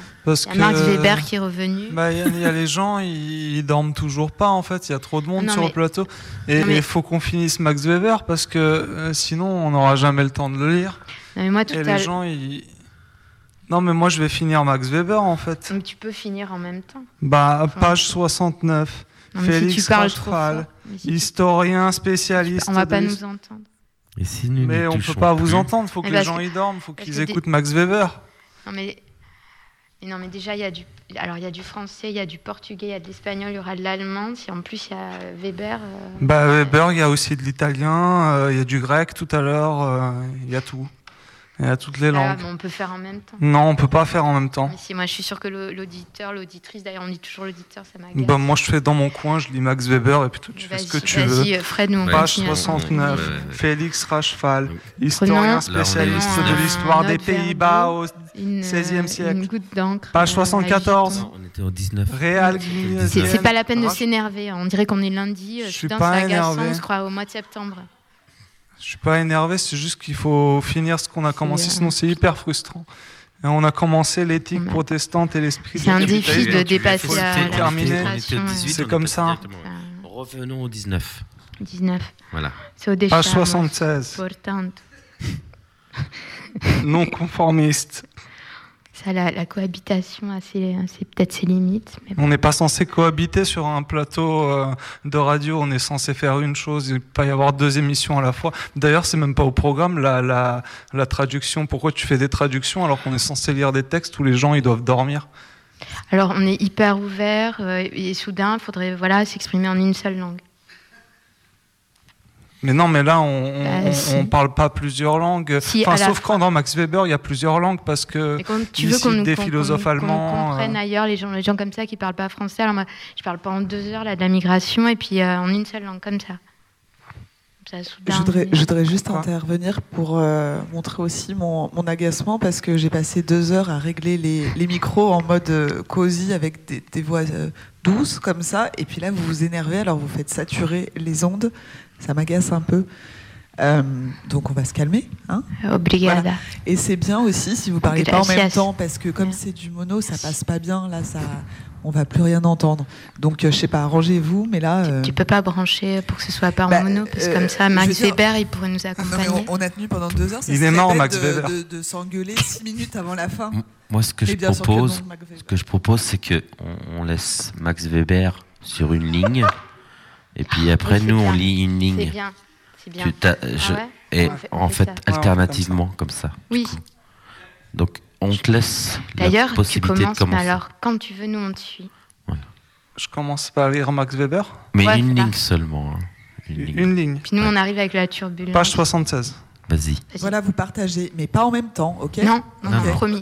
Max Weber qui est revenu. Bah, il y, a les gens, ils, dorment toujours pas en fait. Il y a trop de monde sur le plateau. Et il faut qu'on finisse Max Weber parce que euh, sinon on n'aura jamais le temps de le lire. Non, mais moi, tout et les gens, ils. Non, mais moi je vais finir Max Weber en fait. Mais tu peux finir en même temps. Bah, page 69. Félix si historien spécialiste. On va pas nous entendre. Mais on ne peut pas vous entendre, il faut que les gens y dorment, il faut qu'ils écoutent Max Weber. Non mais, non, mais déjà, il y, a du... Alors, il y a du français, il y a du portugais, il y a de l'espagnol, il y aura de l'allemand. Si en plus il y a Weber. Euh, bah, Weber, il y a aussi de l'italien, euh, il y a du grec tout à l'heure, euh, il y a tout. Il y a toutes les ah, langues. on peut faire en même temps. Non, on peut pas faire en même temps. si, moi je suis sûre que l'auditeur, l'auditrice, d'ailleurs on dit toujours l'auditeur, ça m'agace. Bah, moi je fais dans mon coin, je lis Max Weber et puis tu fais ce que tu veux. Vas-y, Fred, nous on Page 69, Félix Rachfal, historien spécialiste de l'histoire des Pays-Bas au XVIe siècle. Une goutte d'encre. Page 74. On était au 19. Réal C'est pas la peine de s'énerver, on dirait qu'on est lundi. Je suis pas énervé. On se croit au mois de septembre. Je suis pas énervé, c'est juste qu'il faut finir ce qu'on a commencé, sinon c'est hyper frustrant. Et on a commencé l'éthique protestante et l'esprit. C'est un défi de dépasser la, terminer. C'est comme ça. Revenons au 19. 19. Voilà. C'est au Page 76. non conformiste ça, la, cohabitation c'est peut-être ses limites. On n'est pas censé cohabiter sur un plateau euh, de radio, on est censé faire une chose, il ne peut pas y avoir deux émissions à la fois. D'ailleurs, c'est même pas au programme la, la, la traduction. Pourquoi tu fais des traductions alors qu'on est censé lire des textes où les gens ils doivent dormir? Alors, on est hyper ouvert euh, et soudain, il faudrait voilà, s'exprimer en une seule langue. Mais non, mais là, on ne bah, parle pas plusieurs langues. enfin, sauf quand dans Max Weber, il y a plusieurs langues parce que tu veux des philosophes allemands. Qu'on comprenne euh, ailleurs les gens, les gens comme ça qui parlent pas français. Alors moi, je parle pas en deux heures là de la migration et puis euh, en une seule langue comme ça. je, voudrais, je voudrais, juste intervenir pour euh, montrer aussi mon, mon agacement parce que j'ai passé deux heures à régler les, les micros en mode cosy avec des, des voix douces comme ça et puis là vous vous énervez alors vous faites saturer les ondes ça m'agace un peu. Euh, donc on va se calmer. Hein Obrigada. Et c'est bien aussi si vous parlez pas en même temps, parce que comme c'est du mono, ça passe pas bien. Là, ça, on va plus rien entendre. Donc euh, je sais pas, arrangez-vous, mais là. Tu, ne euh, peux pas brancher pour que ce soit pas en bah, mono, parce que comme ça, Max Weber, il pourrait nous accompagner. on, a tenu pendant deux heures. Ça il est mort, Max de, Weber. De, s'engueuler six minutes avant la fin. Moi, ce que je propose, ce que je propose, c'est que on laisse Max Weber sur une ligne. [LAUGHS] Et puis après, nous, on lit une ligne. C'est bien. C'est bien. Ah et en fait, alternativement, comme ça. Oui. Donc, on te laisse la possibilité tu commences, de alors, quand tu veux, nous, on te suit. Je commence par lire Max Weber. Mais une ligne seulement. Hein. Une, ligne. Puis nous, on arrive avec la turbulence. Page 76. Vas-y. voilà, vous partagez, mais pas en même temps, ok? Non, non, promis.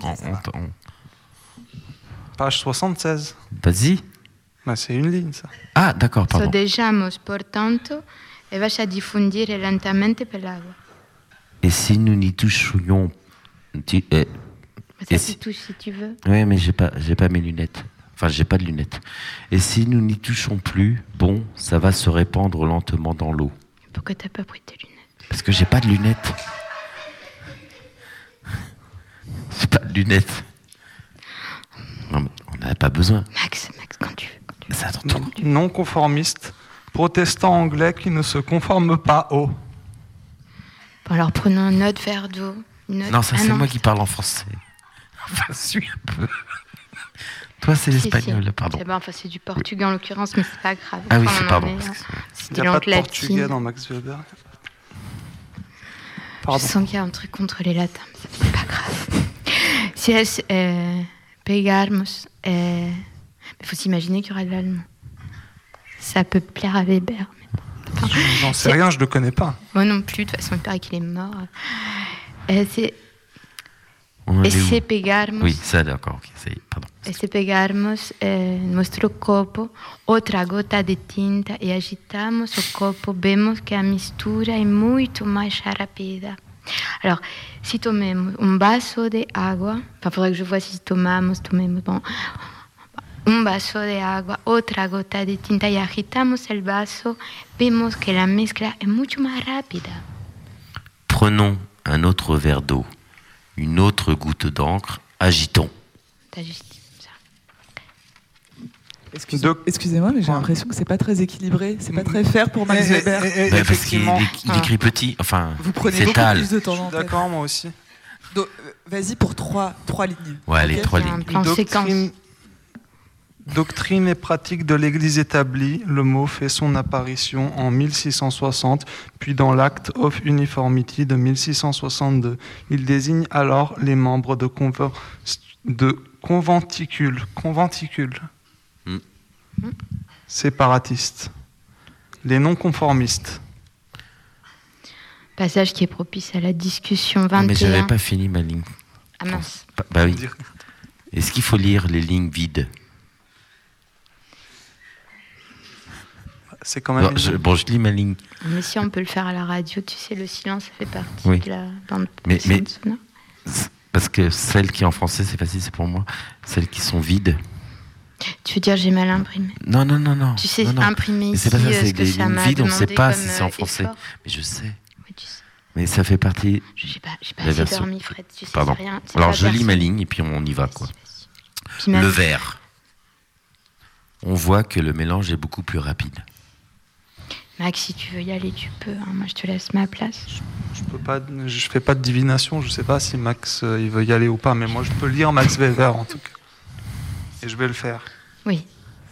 Page 76. Vas-y. Bah, c'est une ligne, ça. Ah, d'accord, pardon. Portanto, e vas a diffondire lentamente per l'acqua. Et si nous n'y touchions... Tu, eh, ça, si... touches si tu veux. Oui, mais j'ai pas, j'ai pas mes lunettes. Enfin, j'ai pas de lunettes. Et si nous n'y touchons plus, bon, ça va se répandre lentement dans l'eau. Pourquoi t'as pas pris tes lunettes? Parce que j'ai pas de lunettes. J'ai pas de lunettes. Non, on n'a pas besoin. Max, Max, quand tu veux. Non, non conformiste, protestant anglais qui ne se conforme pas au. Bon, alors prenons un autre verre d'eau. Non, ça c'est moi qui parle en français. Enfin, suis un peu. Toi, c'est l'espagnol, si, pardon. Bon, enfin, c'est du portugais en l'occurrence, mais c'est pas grave. Ah oui, c'est pardon. Il n'y a pas de portugais dans Max Weber. Pardon. Je sens qu'il y a un truc contre les latins, mais c'est pas grave. [LAUGHS] si es eh, pegarmos, eh, il faut s'imaginer qu'il y aura de l'allemand. Ça peut plaire à Weber. Enfin, J'en sais rien, je ne le connais pas. Moi non plus, de toute façon, il paraît qu'il est mort. Eh, c'est Ese pegarmos. Oui, ça d'accord, okay, ça y est, pardon. Ese pegarmos eh, nuestro copo outra gota de tinta e agitamos o copo, vemos que a mistura é muito mais rápida. Alors, si tomemos un vaso de agua, enfin, faudrait que je vois si tomamos, tomemos, bon, un vaso de agua, otra gota de tinta y agitamos el vaso, vemos que la mezcla es mucho más rápida. Prenons un autre verre d'eau une autre goutte d'encre, agitons. Excusez-moi, mais j'ai l'impression que c'est pas très équilibré, c'est pas très fair pour Max Weber. parce qu'il écrit petit, enfin, vous prenez beaucoup plus de temps. D'accord, moi aussi. Euh, vas-y pour trois, trois lignes. Ouais, les trois lignes. Doctrine, Doctrine et pratique de l'Église établie, le mot fait son apparition en 1660, puis dans l'Act of Uniformity de 1662. Il désigne alors les membres de, de conventicules, conventicules hmm. séparatistes, les non-conformistes. Passage qui est propice à la discussion 21. Mais j'avais pas fini ma ligne. Ah mince. Bah, bah oui. Est-ce qu'il faut lire les lignes vides? C'est quand même. je, bon, je lis ma ligne. Mais si on peut le faire à la radio, tu sais, le silence ça fait partie de la bande mais, mais Parce que celles qui en français, c'est facile, c'est pour moi. Celles qui sont vides. Tu veux dire j'ai mal imprimé Non, non, non, non. Tu sais, non, imprimer ici, c'est pas ça, c'est que ça lignes vides, on ne sait pas si c'est en euh, français. Mais je sais. Mais ça fait partie. Je n'ai pas, pas assez version. dormi, Fred. Tu sais, Pardon. Rien, Alors je lis ma ligne et puis on y va, quoi. Le verre. On voit que le mélange est beaucoup plus rapide. Max, si tu veux y aller, tu peux. Hein. Moi, je te laisse ma place. Je, ne peux pas, je fais pas de divination. Je sais pas si Max euh, il veut y aller ou pas, mais moi, je peux lire Max Weber en tout cas. Et je vais le faire. Oui.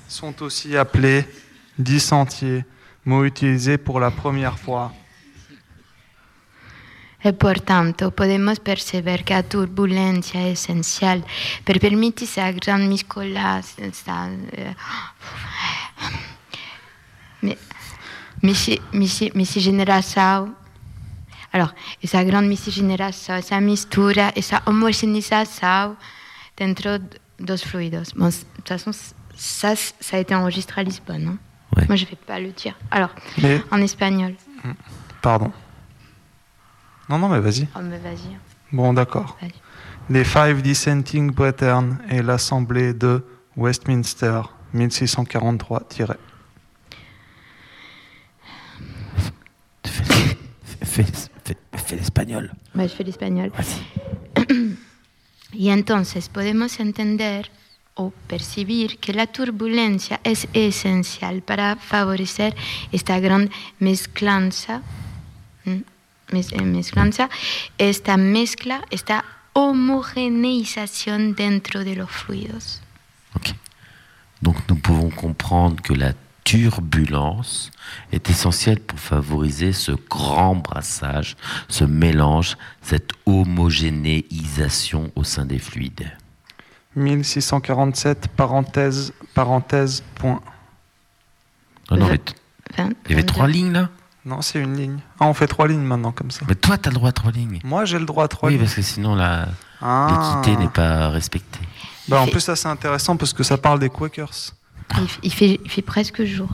Sont aussi appelés dix sentiers, mot utilisé pour la première fois. E portanto podemos perceber que a turbulencia é essencial per permitirse a gran miscolanza. miscigenação. Alors, essa grande miscigenação, essa mistura, essa homogeneização dentro dos fluidos. Bon, de toute façon, ça, ça a été enregistré à Lisbonne. Non ouais. Moi, je ne vais pas le dire. Alors, mais... en espagnol. Pardon. Non, non, mais vas-y. Oh, mais vas-y. Bon, d'accord. Les Five Dissenting Brethren et l'Assemblée de Westminster, 1643- Fais, l'espagnol. je fais l'espagnol. [CLEARS THROAT] y entonces podemos entender o percibir que la turbulencia es esencial para favorecer esta gran mezclanza, eh, mezclanza esta mezcla, esta homogeneización dentro de los fluidos. Ok. Donc nous pouvons comprendre que la turbulence est essentielle pour favoriser ce grand brassage, ce mélange, cette homogénéisation au sein des fluides. 1647, parenthèse, parenthèse, point. Ah non, il y avait trois lignes là? Non, c'est une ligne. Ah, on fait trois lignes maintenant comme ça. Mais toi, tu as le droit à trois lignes. Moi, j'ai le droit à trois lignes. Oui, parce que sinon, l'équité ah. n'est pas respectée. Bah, en plus, ça, c'est intéressant parce que ça parle des Quakers. Il, fait, presque jour.